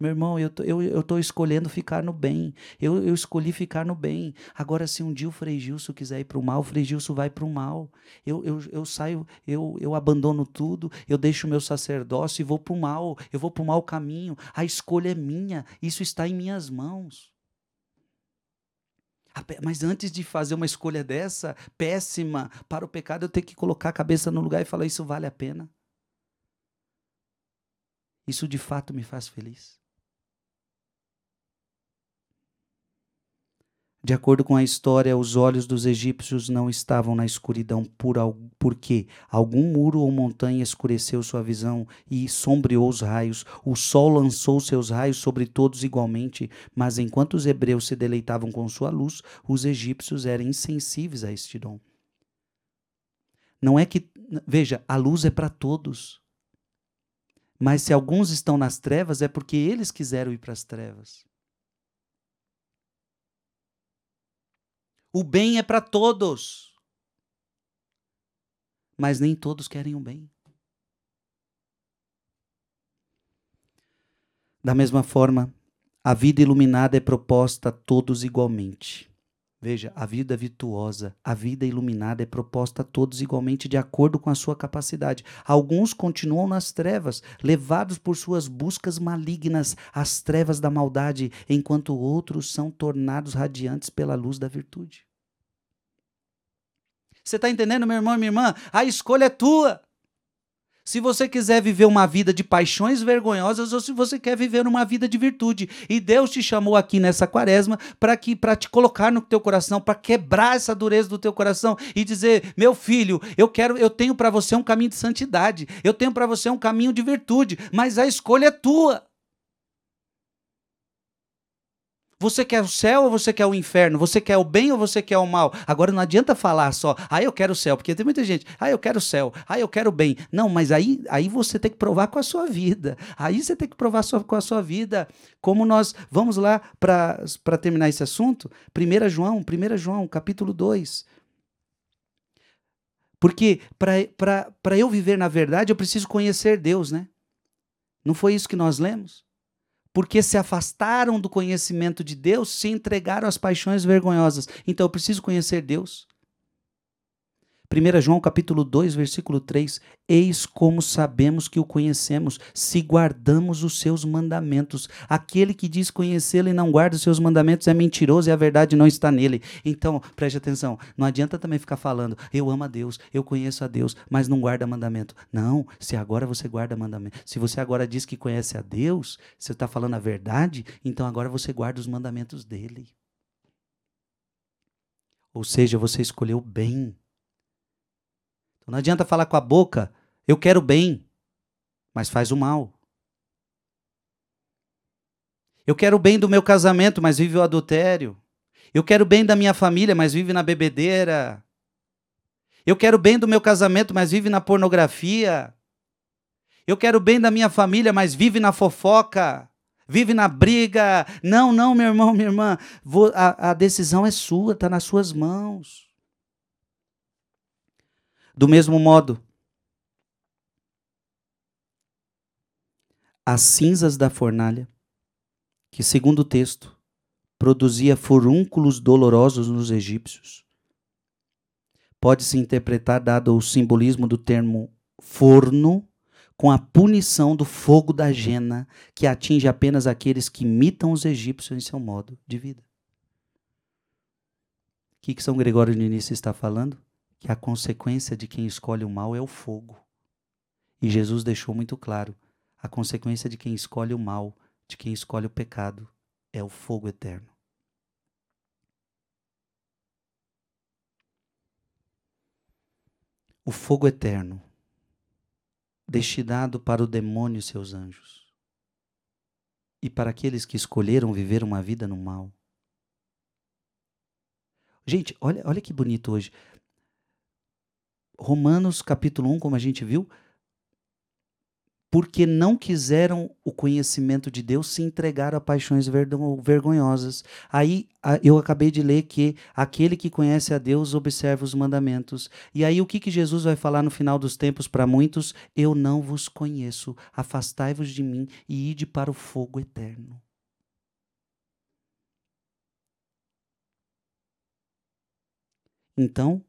Meu irmão, eu tô, eu, eu tô escolhendo ficar no bem. Eu, eu escolhi ficar no bem. Agora, se um dia o Frei Gilson quiser ir para o mal, o Frei Gilson vai para o mal. Eu, eu, eu saio, eu, eu abandono tudo, eu deixo o meu sacerdócio e vou para o mal. Eu vou para o mau caminho. A escolha é minha. Isso está em minhas mãos. Mas antes de fazer uma escolha dessa, péssima para o pecado, eu tenho que colocar a cabeça no lugar e falar: isso vale a pena? Isso de fato me faz feliz? De acordo com a história, os olhos dos egípcios não estavam na escuridão por porque algum muro ou montanha escureceu sua visão e sombreou os raios. O sol lançou seus raios sobre todos igualmente, mas enquanto os hebreus se deleitavam com sua luz, os egípcios eram insensíveis a este dom. Não é que, veja, a luz é para todos. Mas se alguns estão nas trevas, é porque eles quiseram ir para as trevas. O bem é para todos. Mas nem todos querem o bem. Da mesma forma, a vida iluminada é proposta a todos igualmente. Veja, a vida virtuosa, a vida iluminada é proposta a todos igualmente de acordo com a sua capacidade. Alguns continuam nas trevas, levados por suas buscas malignas, as trevas da maldade, enquanto outros são tornados radiantes pela luz da virtude. Você está entendendo, meu irmão e minha irmã? A escolha é tua. Se você quiser viver uma vida de paixões vergonhosas ou se você quer viver uma vida de virtude. E Deus te chamou aqui nessa quaresma para que para te colocar no teu coração, para quebrar essa dureza do teu coração e dizer: "Meu filho, eu quero, eu tenho para você um caminho de santidade. Eu tenho para você um caminho de virtude, mas a escolha é tua." Você quer o céu ou você quer o inferno? Você quer o bem ou você quer o mal? Agora não adianta falar só, ah, eu quero o céu, porque tem muita gente, ah, eu quero o céu, ah, eu quero o bem. Não, mas aí, aí você tem que provar com a sua vida. Aí você tem que provar com a sua vida. Como nós, vamos lá para terminar esse assunto? 1 João, 1 João, capítulo 2. Porque para eu viver na verdade, eu preciso conhecer Deus, né? Não foi isso que nós lemos? Porque se afastaram do conhecimento de Deus, se entregaram às paixões vergonhosas. Então eu preciso conhecer Deus. 1 João capítulo 2, versículo 3, eis como sabemos que o conhecemos, se guardamos os seus mandamentos. Aquele que diz conhecê-lo e não guarda os seus mandamentos é mentiroso e a verdade não está nele. Então, preste atenção, não adianta também ficar falando, eu amo a Deus, eu conheço a Deus, mas não guarda mandamento. Não, se agora você guarda mandamento, se você agora diz que conhece a Deus, você está falando a verdade, então agora você guarda os mandamentos dele. Ou seja, você escolheu bem não adianta falar com a boca, eu quero bem, mas faz o mal. Eu quero bem do meu casamento, mas vive o adultério. Eu quero bem da minha família, mas vive na bebedeira. Eu quero bem do meu casamento, mas vive na pornografia. Eu quero bem da minha família, mas vive na fofoca. Vive na briga. Não, não, meu irmão, minha irmã. a, a decisão é sua, está nas suas mãos. Do mesmo modo, as cinzas da fornalha, que segundo o texto produzia furúnculos dolorosos nos egípcios. Pode-se interpretar, dado o simbolismo do termo forno, com a punição do fogo da jena, que atinge apenas aqueles que imitam os egípcios em seu modo de vida. O que, que São Gregório de Início está falando? Que a consequência de quem escolhe o mal é o fogo. E Jesus deixou muito claro: a consequência de quem escolhe o mal, de quem escolhe o pecado, é o fogo eterno. O fogo eterno, destinado para o demônio e seus anjos, e para aqueles que escolheram viver uma vida no mal. Gente, olha, olha que bonito hoje. Romanos capítulo 1, como a gente viu, porque não quiseram o conhecimento de Deus, se entregaram a paixões vergonhosas. Aí eu acabei de ler que aquele que conhece a Deus observa os mandamentos. E aí o que, que Jesus vai falar no final dos tempos para muitos? Eu não vos conheço, afastai-vos de mim e ide para o fogo eterno. Então,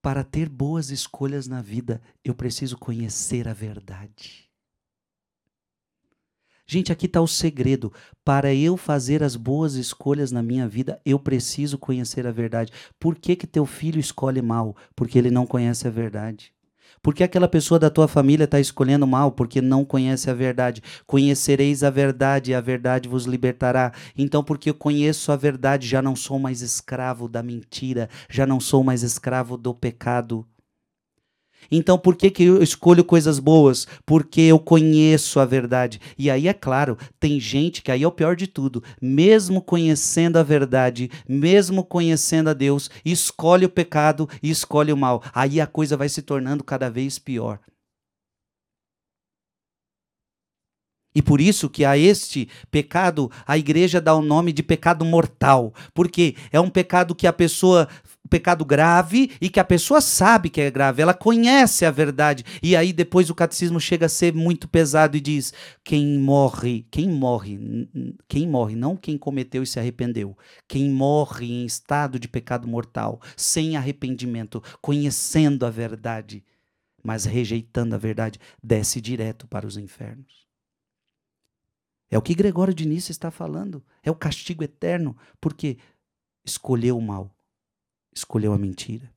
Para ter boas escolhas na vida, eu preciso conhecer a verdade. Gente, aqui está o segredo. Para eu fazer as boas escolhas na minha vida, eu preciso conhecer a verdade. Por que, que teu filho escolhe mal? Porque ele não conhece a verdade. Porque aquela pessoa da tua família está escolhendo mal porque não conhece a verdade. Conhecereis a verdade e a verdade vos libertará. Então, porque eu conheço a verdade, já não sou mais escravo da mentira, já não sou mais escravo do pecado. Então, por que, que eu escolho coisas boas? Porque eu conheço a verdade. E aí, é claro, tem gente que aí é o pior de tudo. Mesmo conhecendo a verdade, mesmo conhecendo a Deus, escolhe o pecado e escolhe o mal. Aí a coisa vai se tornando cada vez pior. E por isso que a este pecado a igreja dá o nome de pecado mortal, porque é um pecado que a pessoa pecado grave e que a pessoa sabe que é grave, ela conhece a verdade. E aí depois o catecismo chega a ser muito pesado e diz: quem morre, quem morre, quem morre, não quem cometeu e se arrependeu, quem morre em estado de pecado mortal, sem arrependimento, conhecendo a verdade, mas rejeitando a verdade, desce direto para os infernos. É o que Gregório de Nice está falando. É o castigo eterno, porque escolheu o mal escolheu a mentira.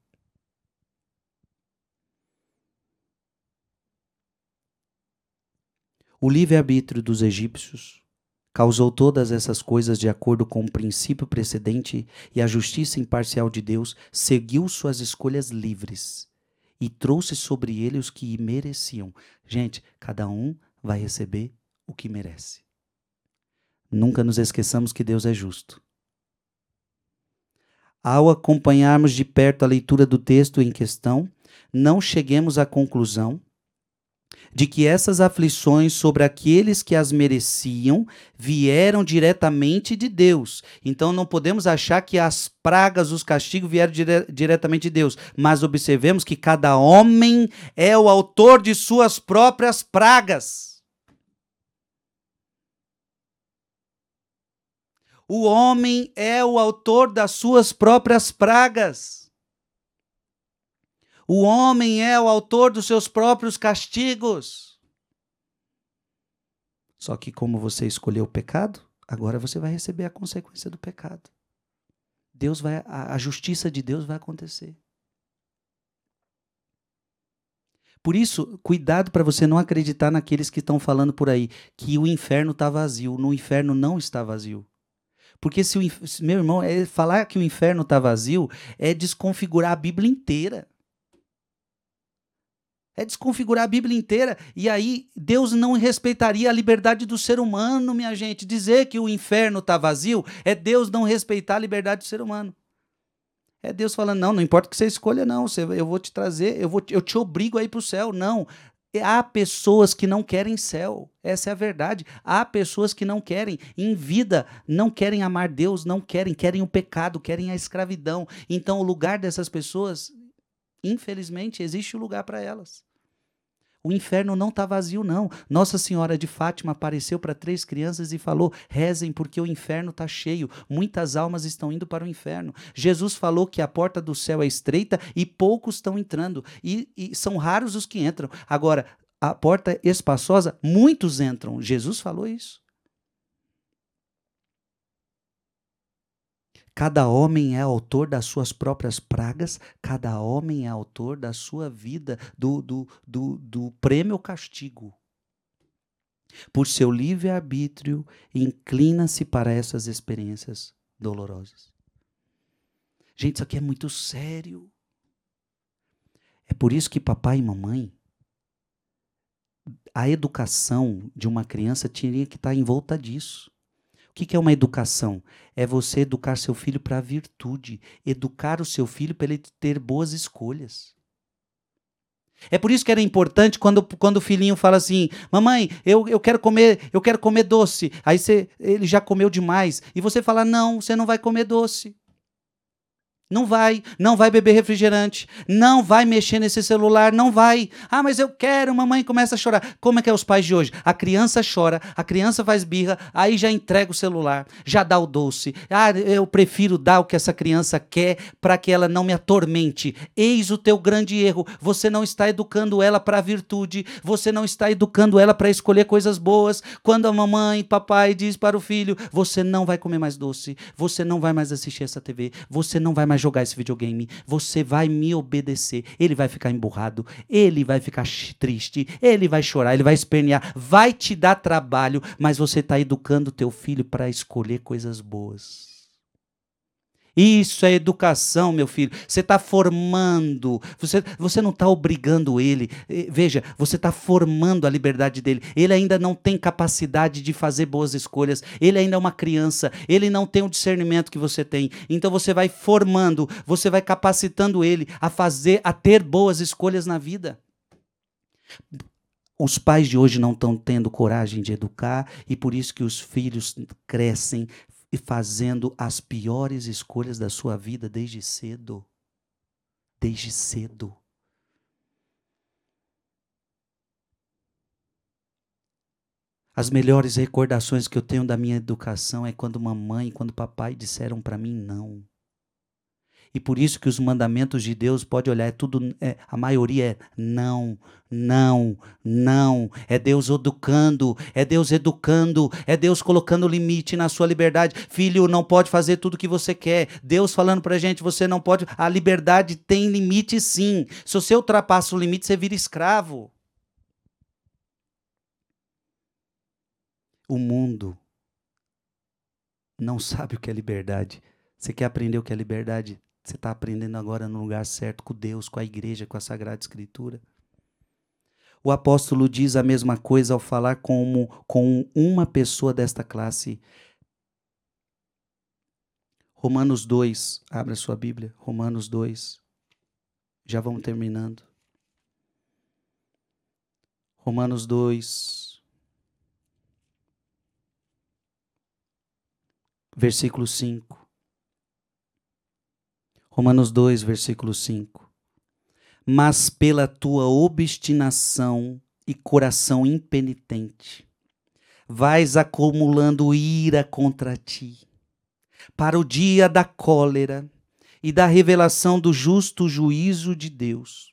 O livre-arbítrio dos egípcios causou todas essas coisas de acordo com o princípio precedente e a justiça imparcial de Deus seguiu suas escolhas livres e trouxe sobre ele os que mereciam. Gente, cada um vai receber o que merece. Nunca nos esqueçamos que Deus é justo. Ao acompanharmos de perto a leitura do texto em questão, não cheguemos à conclusão de que essas aflições sobre aqueles que as mereciam vieram diretamente de Deus. Então não podemos achar que as pragas, os castigos vieram dire diretamente de Deus, mas observemos que cada homem é o autor de suas próprias pragas. O homem é o autor das suas próprias pragas. O homem é o autor dos seus próprios castigos. Só que, como você escolheu o pecado, agora você vai receber a consequência do pecado. Deus vai, a, a justiça de Deus vai acontecer. Por isso, cuidado para você não acreditar naqueles que estão falando por aí que o inferno está vazio. No inferno não está vazio. Porque se o meu irmão, é falar que o inferno está vazio é desconfigurar a Bíblia inteira. É desconfigurar a Bíblia inteira. E aí Deus não respeitaria a liberdade do ser humano, minha gente. Dizer que o inferno está vazio é Deus não respeitar a liberdade do ser humano. É Deus falando, não, não importa o que você escolha, não. Eu vou te trazer, eu, vou, eu te obrigo a ir para o céu. Não. Há pessoas que não querem céu, essa é a verdade. Há pessoas que não querem, em vida, não querem amar Deus, não querem, querem o pecado, querem a escravidão. Então, o lugar dessas pessoas, infelizmente, existe o um lugar para elas. O inferno não está vazio, não. Nossa Senhora de Fátima apareceu para três crianças e falou: rezem, porque o inferno está cheio. Muitas almas estão indo para o inferno. Jesus falou que a porta do céu é estreita e poucos estão entrando. E, e são raros os que entram. Agora, a porta espaçosa, muitos entram. Jesus falou isso. Cada homem é autor das suas próprias pragas, cada homem é autor da sua vida, do, do, do, do prêmio castigo. Por seu livre-arbítrio, inclina-se para essas experiências dolorosas. Gente, isso aqui é muito sério. É por isso que papai e mamãe, a educação de uma criança teria que estar em volta disso. O que é uma educação? É você educar seu filho para a virtude, educar o seu filho para ele ter boas escolhas. É por isso que era importante quando, quando o filhinho fala assim: Mamãe, eu, eu quero comer, eu quero comer doce. Aí você, ele já comeu demais. E você fala: Não, você não vai comer doce. Não vai, não vai beber refrigerante, não vai mexer nesse celular, não vai. Ah, mas eu quero, mamãe começa a chorar. Como é que é os pais de hoje? A criança chora, a criança faz birra, aí já entrega o celular, já dá o doce. Ah, eu prefiro dar o que essa criança quer para que ela não me atormente. Eis o teu grande erro. Você não está educando ela para a virtude, você não está educando ela para escolher coisas boas. Quando a mamãe, papai diz para o filho: "Você não vai comer mais doce, você não vai mais assistir essa TV, você não vai mais jogar esse videogame, você vai me obedecer. Ele vai ficar emburrado, ele vai ficar triste, ele vai chorar, ele vai espernear, vai te dar trabalho, mas você está educando teu filho para escolher coisas boas. Isso é educação, meu filho. Você está formando, você, você não está obrigando ele. Veja, você está formando a liberdade dele. Ele ainda não tem capacidade de fazer boas escolhas. Ele ainda é uma criança. Ele não tem o discernimento que você tem. Então você vai formando, você vai capacitando ele a fazer, a ter boas escolhas na vida. Os pais de hoje não estão tendo coragem de educar e por isso que os filhos crescem e fazendo as piores escolhas da sua vida desde cedo. Desde cedo. As melhores recordações que eu tenho da minha educação é quando mamãe, quando papai disseram para mim não. E por isso que os mandamentos de Deus, pode olhar, é tudo, é, a maioria é não, não, não. É Deus educando, é Deus educando, é Deus colocando limite na sua liberdade. Filho, não pode fazer tudo que você quer. Deus falando pra gente, você não pode. A liberdade tem limite sim. Se você ultrapassa o limite, você vira escravo. O mundo não sabe o que é liberdade. Você quer aprender o que é liberdade? Você está aprendendo agora no lugar certo, com Deus, com a igreja, com a Sagrada Escritura. O apóstolo diz a mesma coisa ao falar como, com uma pessoa desta classe. Romanos 2, abra sua Bíblia, Romanos 2. Já vamos terminando. Romanos 2, versículo 5. Romanos 2, versículo 5. Mas pela tua obstinação e coração impenitente, vais acumulando ira contra ti, para o dia da cólera e da revelação do justo juízo de Deus,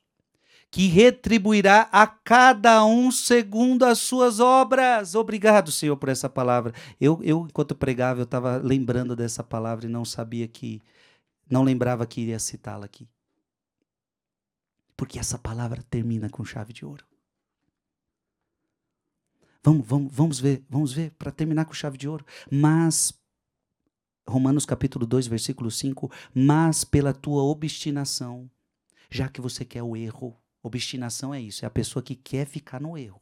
que retribuirá a cada um segundo as suas obras. Obrigado, Senhor, por essa palavra. Eu, eu enquanto pregava, eu estava lembrando dessa palavra e não sabia que não lembrava que iria citá-la aqui. Porque essa palavra termina com chave de ouro. Vamos, vamos, vamos ver, vamos ver, para terminar com chave de ouro. Mas, Romanos capítulo 2, versículo 5, mas pela tua obstinação, já que você quer o erro, obstinação é isso, é a pessoa que quer ficar no erro.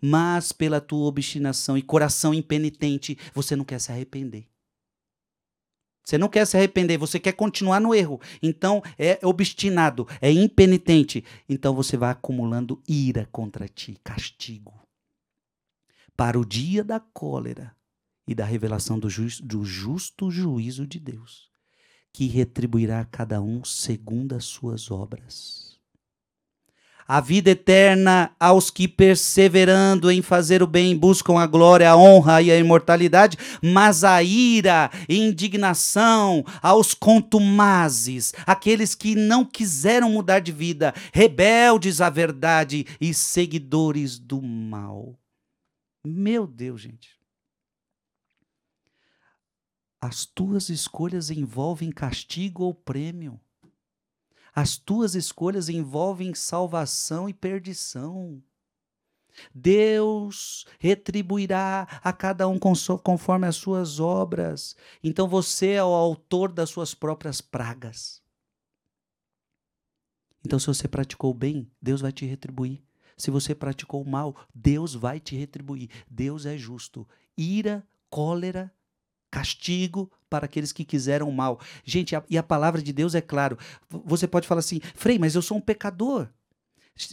Mas pela tua obstinação e coração impenitente, você não quer se arrepender. Você não quer se arrepender, você quer continuar no erro. Então é obstinado, é impenitente. Então você vai acumulando ira contra ti, castigo. Para o dia da cólera e da revelação do, ju do justo juízo de Deus, que retribuirá a cada um segundo as suas obras. A vida eterna aos que, perseverando em fazer o bem, buscam a glória, a honra e a imortalidade, mas a ira e indignação aos contumazes, aqueles que não quiseram mudar de vida, rebeldes à verdade e seguidores do mal. Meu Deus, gente. As tuas escolhas envolvem castigo ou prêmio. As tuas escolhas envolvem salvação e perdição. Deus retribuirá a cada um conforme as suas obras. Então você é o autor das suas próprias pragas. Então, se você praticou bem, Deus vai te retribuir. Se você praticou mal, Deus vai te retribuir. Deus é justo. Ira, cólera castigo para aqueles que quiseram mal. Gente, a, e a palavra de Deus é claro. Você pode falar assim, Frei, mas eu sou um pecador.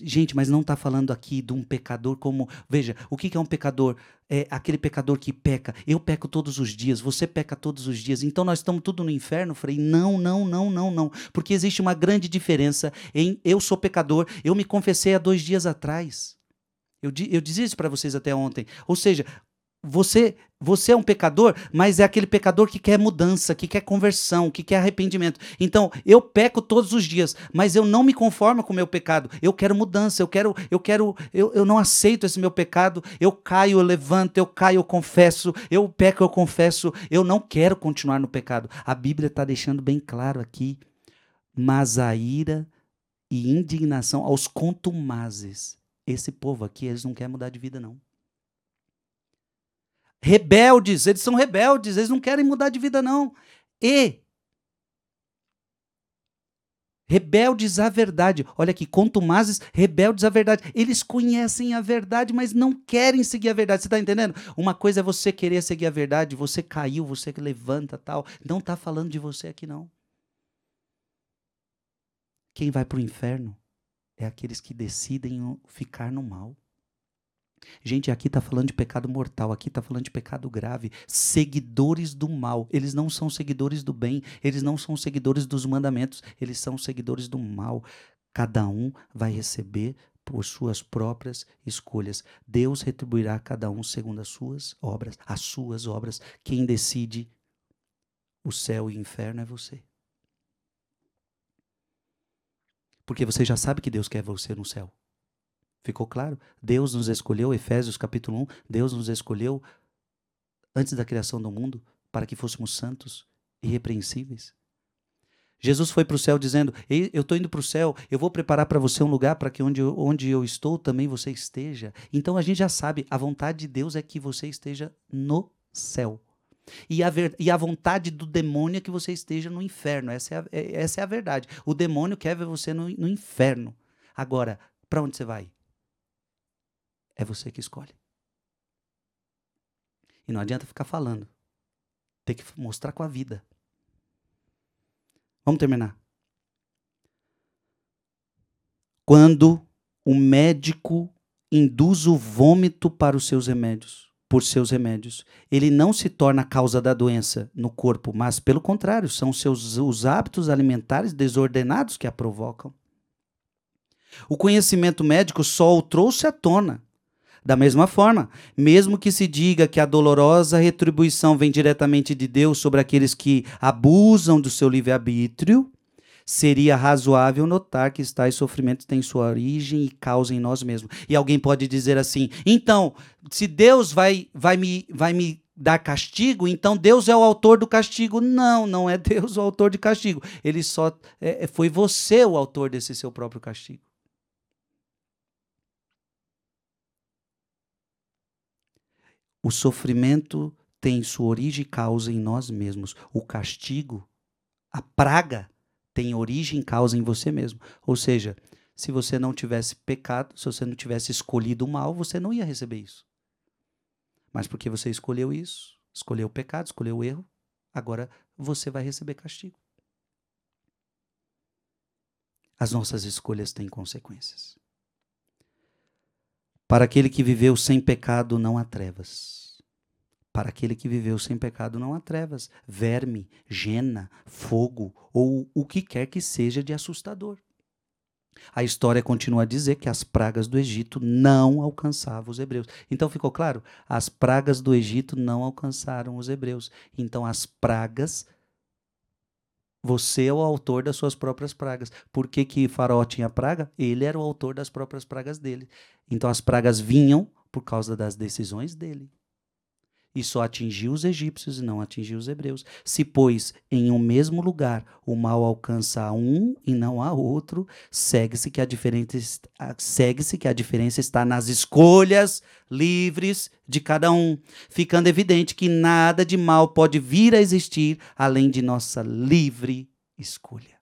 Gente, mas não está falando aqui de um pecador como. Veja, o que, que é um pecador? É aquele pecador que peca. Eu peco todos os dias, você peca todos os dias. Então nós estamos tudo no inferno, Frei? Não, não, não, não, não. Porque existe uma grande diferença em eu sou pecador, eu me confessei há dois dias atrás. Eu, eu dizia isso para vocês até ontem. Ou seja, você você é um pecador, mas é aquele pecador que quer mudança, que quer conversão, que quer arrependimento. Então, eu peco todos os dias, mas eu não me conformo com o meu pecado. Eu quero mudança, eu quero, eu quero, eu, eu não aceito esse meu pecado. Eu caio, eu levanto, eu caio, eu confesso, eu peco, eu confesso. Eu não quero continuar no pecado. A Bíblia está deixando bem claro aqui. Mas a ira e indignação aos contumazes. Esse povo aqui, eles não querem mudar de vida, não rebeldes, eles são rebeldes, eles não querem mudar de vida, não. E rebeldes à verdade. Olha aqui, contumazes, rebeldes à verdade. Eles conhecem a verdade, mas não querem seguir a verdade. Você está entendendo? Uma coisa é você querer seguir a verdade, você caiu, você levanta tal. Não está falando de você aqui, não. Quem vai para o inferno é aqueles que decidem ficar no mal. Gente, aqui está falando de pecado mortal, aqui está falando de pecado grave. Seguidores do mal. Eles não são seguidores do bem, eles não são seguidores dos mandamentos, eles são seguidores do mal. Cada um vai receber por suas próprias escolhas. Deus retribuirá a cada um segundo as suas obras, as suas obras. Quem decide o céu e o inferno é você. Porque você já sabe que Deus quer você no céu. Ficou claro? Deus nos escolheu, Efésios capítulo 1, Deus nos escolheu antes da criação do mundo para que fôssemos santos, irrepreensíveis. Jesus foi para o céu dizendo: Eu estou indo para o céu, eu vou preparar para você um lugar para que onde eu, onde eu estou também você esteja. Então a gente já sabe, a vontade de Deus é que você esteja no céu. E a, ver, e a vontade do demônio é que você esteja no inferno. Essa é a, é, essa é a verdade. O demônio quer ver você no, no inferno. Agora, para onde você vai? É você que escolhe. E não adianta ficar falando. Tem que mostrar com a vida. Vamos terminar. Quando o médico induz o vômito para os seus remédios, por seus remédios, ele não se torna a causa da doença no corpo, mas pelo contrário, são seus os hábitos alimentares desordenados que a provocam. O conhecimento médico só o trouxe à tona da mesma forma, mesmo que se diga que a dolorosa retribuição vem diretamente de Deus sobre aqueles que abusam do seu livre-arbítrio, seria razoável notar que tais sofrimentos têm sua origem e causa em nós mesmos. E alguém pode dizer assim: então, se Deus vai, vai, me, vai me dar castigo, então Deus é o autor do castigo. Não, não é Deus o autor de castigo. Ele só é, foi você o autor desse seu próprio castigo. O sofrimento tem sua origem e causa em nós mesmos. O castigo, a praga, tem origem e causa em você mesmo. Ou seja, se você não tivesse pecado, se você não tivesse escolhido o mal, você não ia receber isso. Mas porque você escolheu isso, escolheu o pecado, escolheu o erro, agora você vai receber castigo. As nossas escolhas têm consequências. Para aquele que viveu sem pecado, não há trevas. Para aquele que viveu sem pecado, não há trevas, verme, gena, fogo ou o que quer que seja de assustador. A história continua a dizer que as pragas do Egito não alcançavam os hebreus. Então ficou claro? As pragas do Egito não alcançaram os hebreus. Então as pragas você é o autor das suas próprias pragas. Por que, que Faraó tinha praga? Ele era o autor das próprias pragas dele. Então as pragas vinham por causa das decisões dele e só atingiu os egípcios e não atingiu os hebreus. Se, pois, em um mesmo lugar o mal alcança a um e não a outro, segue-se que a diferença segue-se que a diferença está nas escolhas livres de cada um, ficando evidente que nada de mal pode vir a existir além de nossa livre escolha.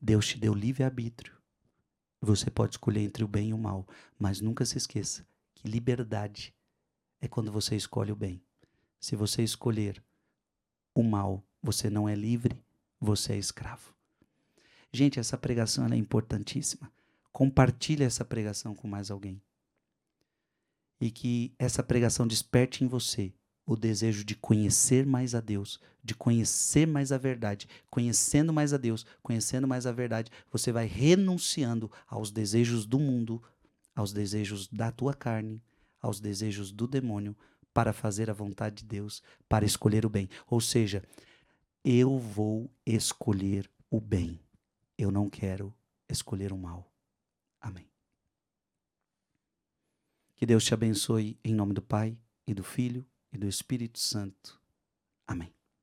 Deus te deu livre arbítrio. Você pode escolher entre o bem e o mal, mas nunca se esqueça que liberdade é quando você escolhe o bem. Se você escolher o mal, você não é livre, você é escravo. Gente, essa pregação é importantíssima. Compartilhe essa pregação com mais alguém. E que essa pregação desperte em você o desejo de conhecer mais a Deus, de conhecer mais a verdade. Conhecendo mais a Deus, conhecendo mais a verdade, você vai renunciando aos desejos do mundo, aos desejos da tua carne, aos desejos do demônio para fazer a vontade de Deus, para escolher o bem. Ou seja, eu vou escolher o bem. Eu não quero escolher o mal. Amém. Que Deus te abençoe em nome do Pai e do Filho e do Espírito Santo. Amém.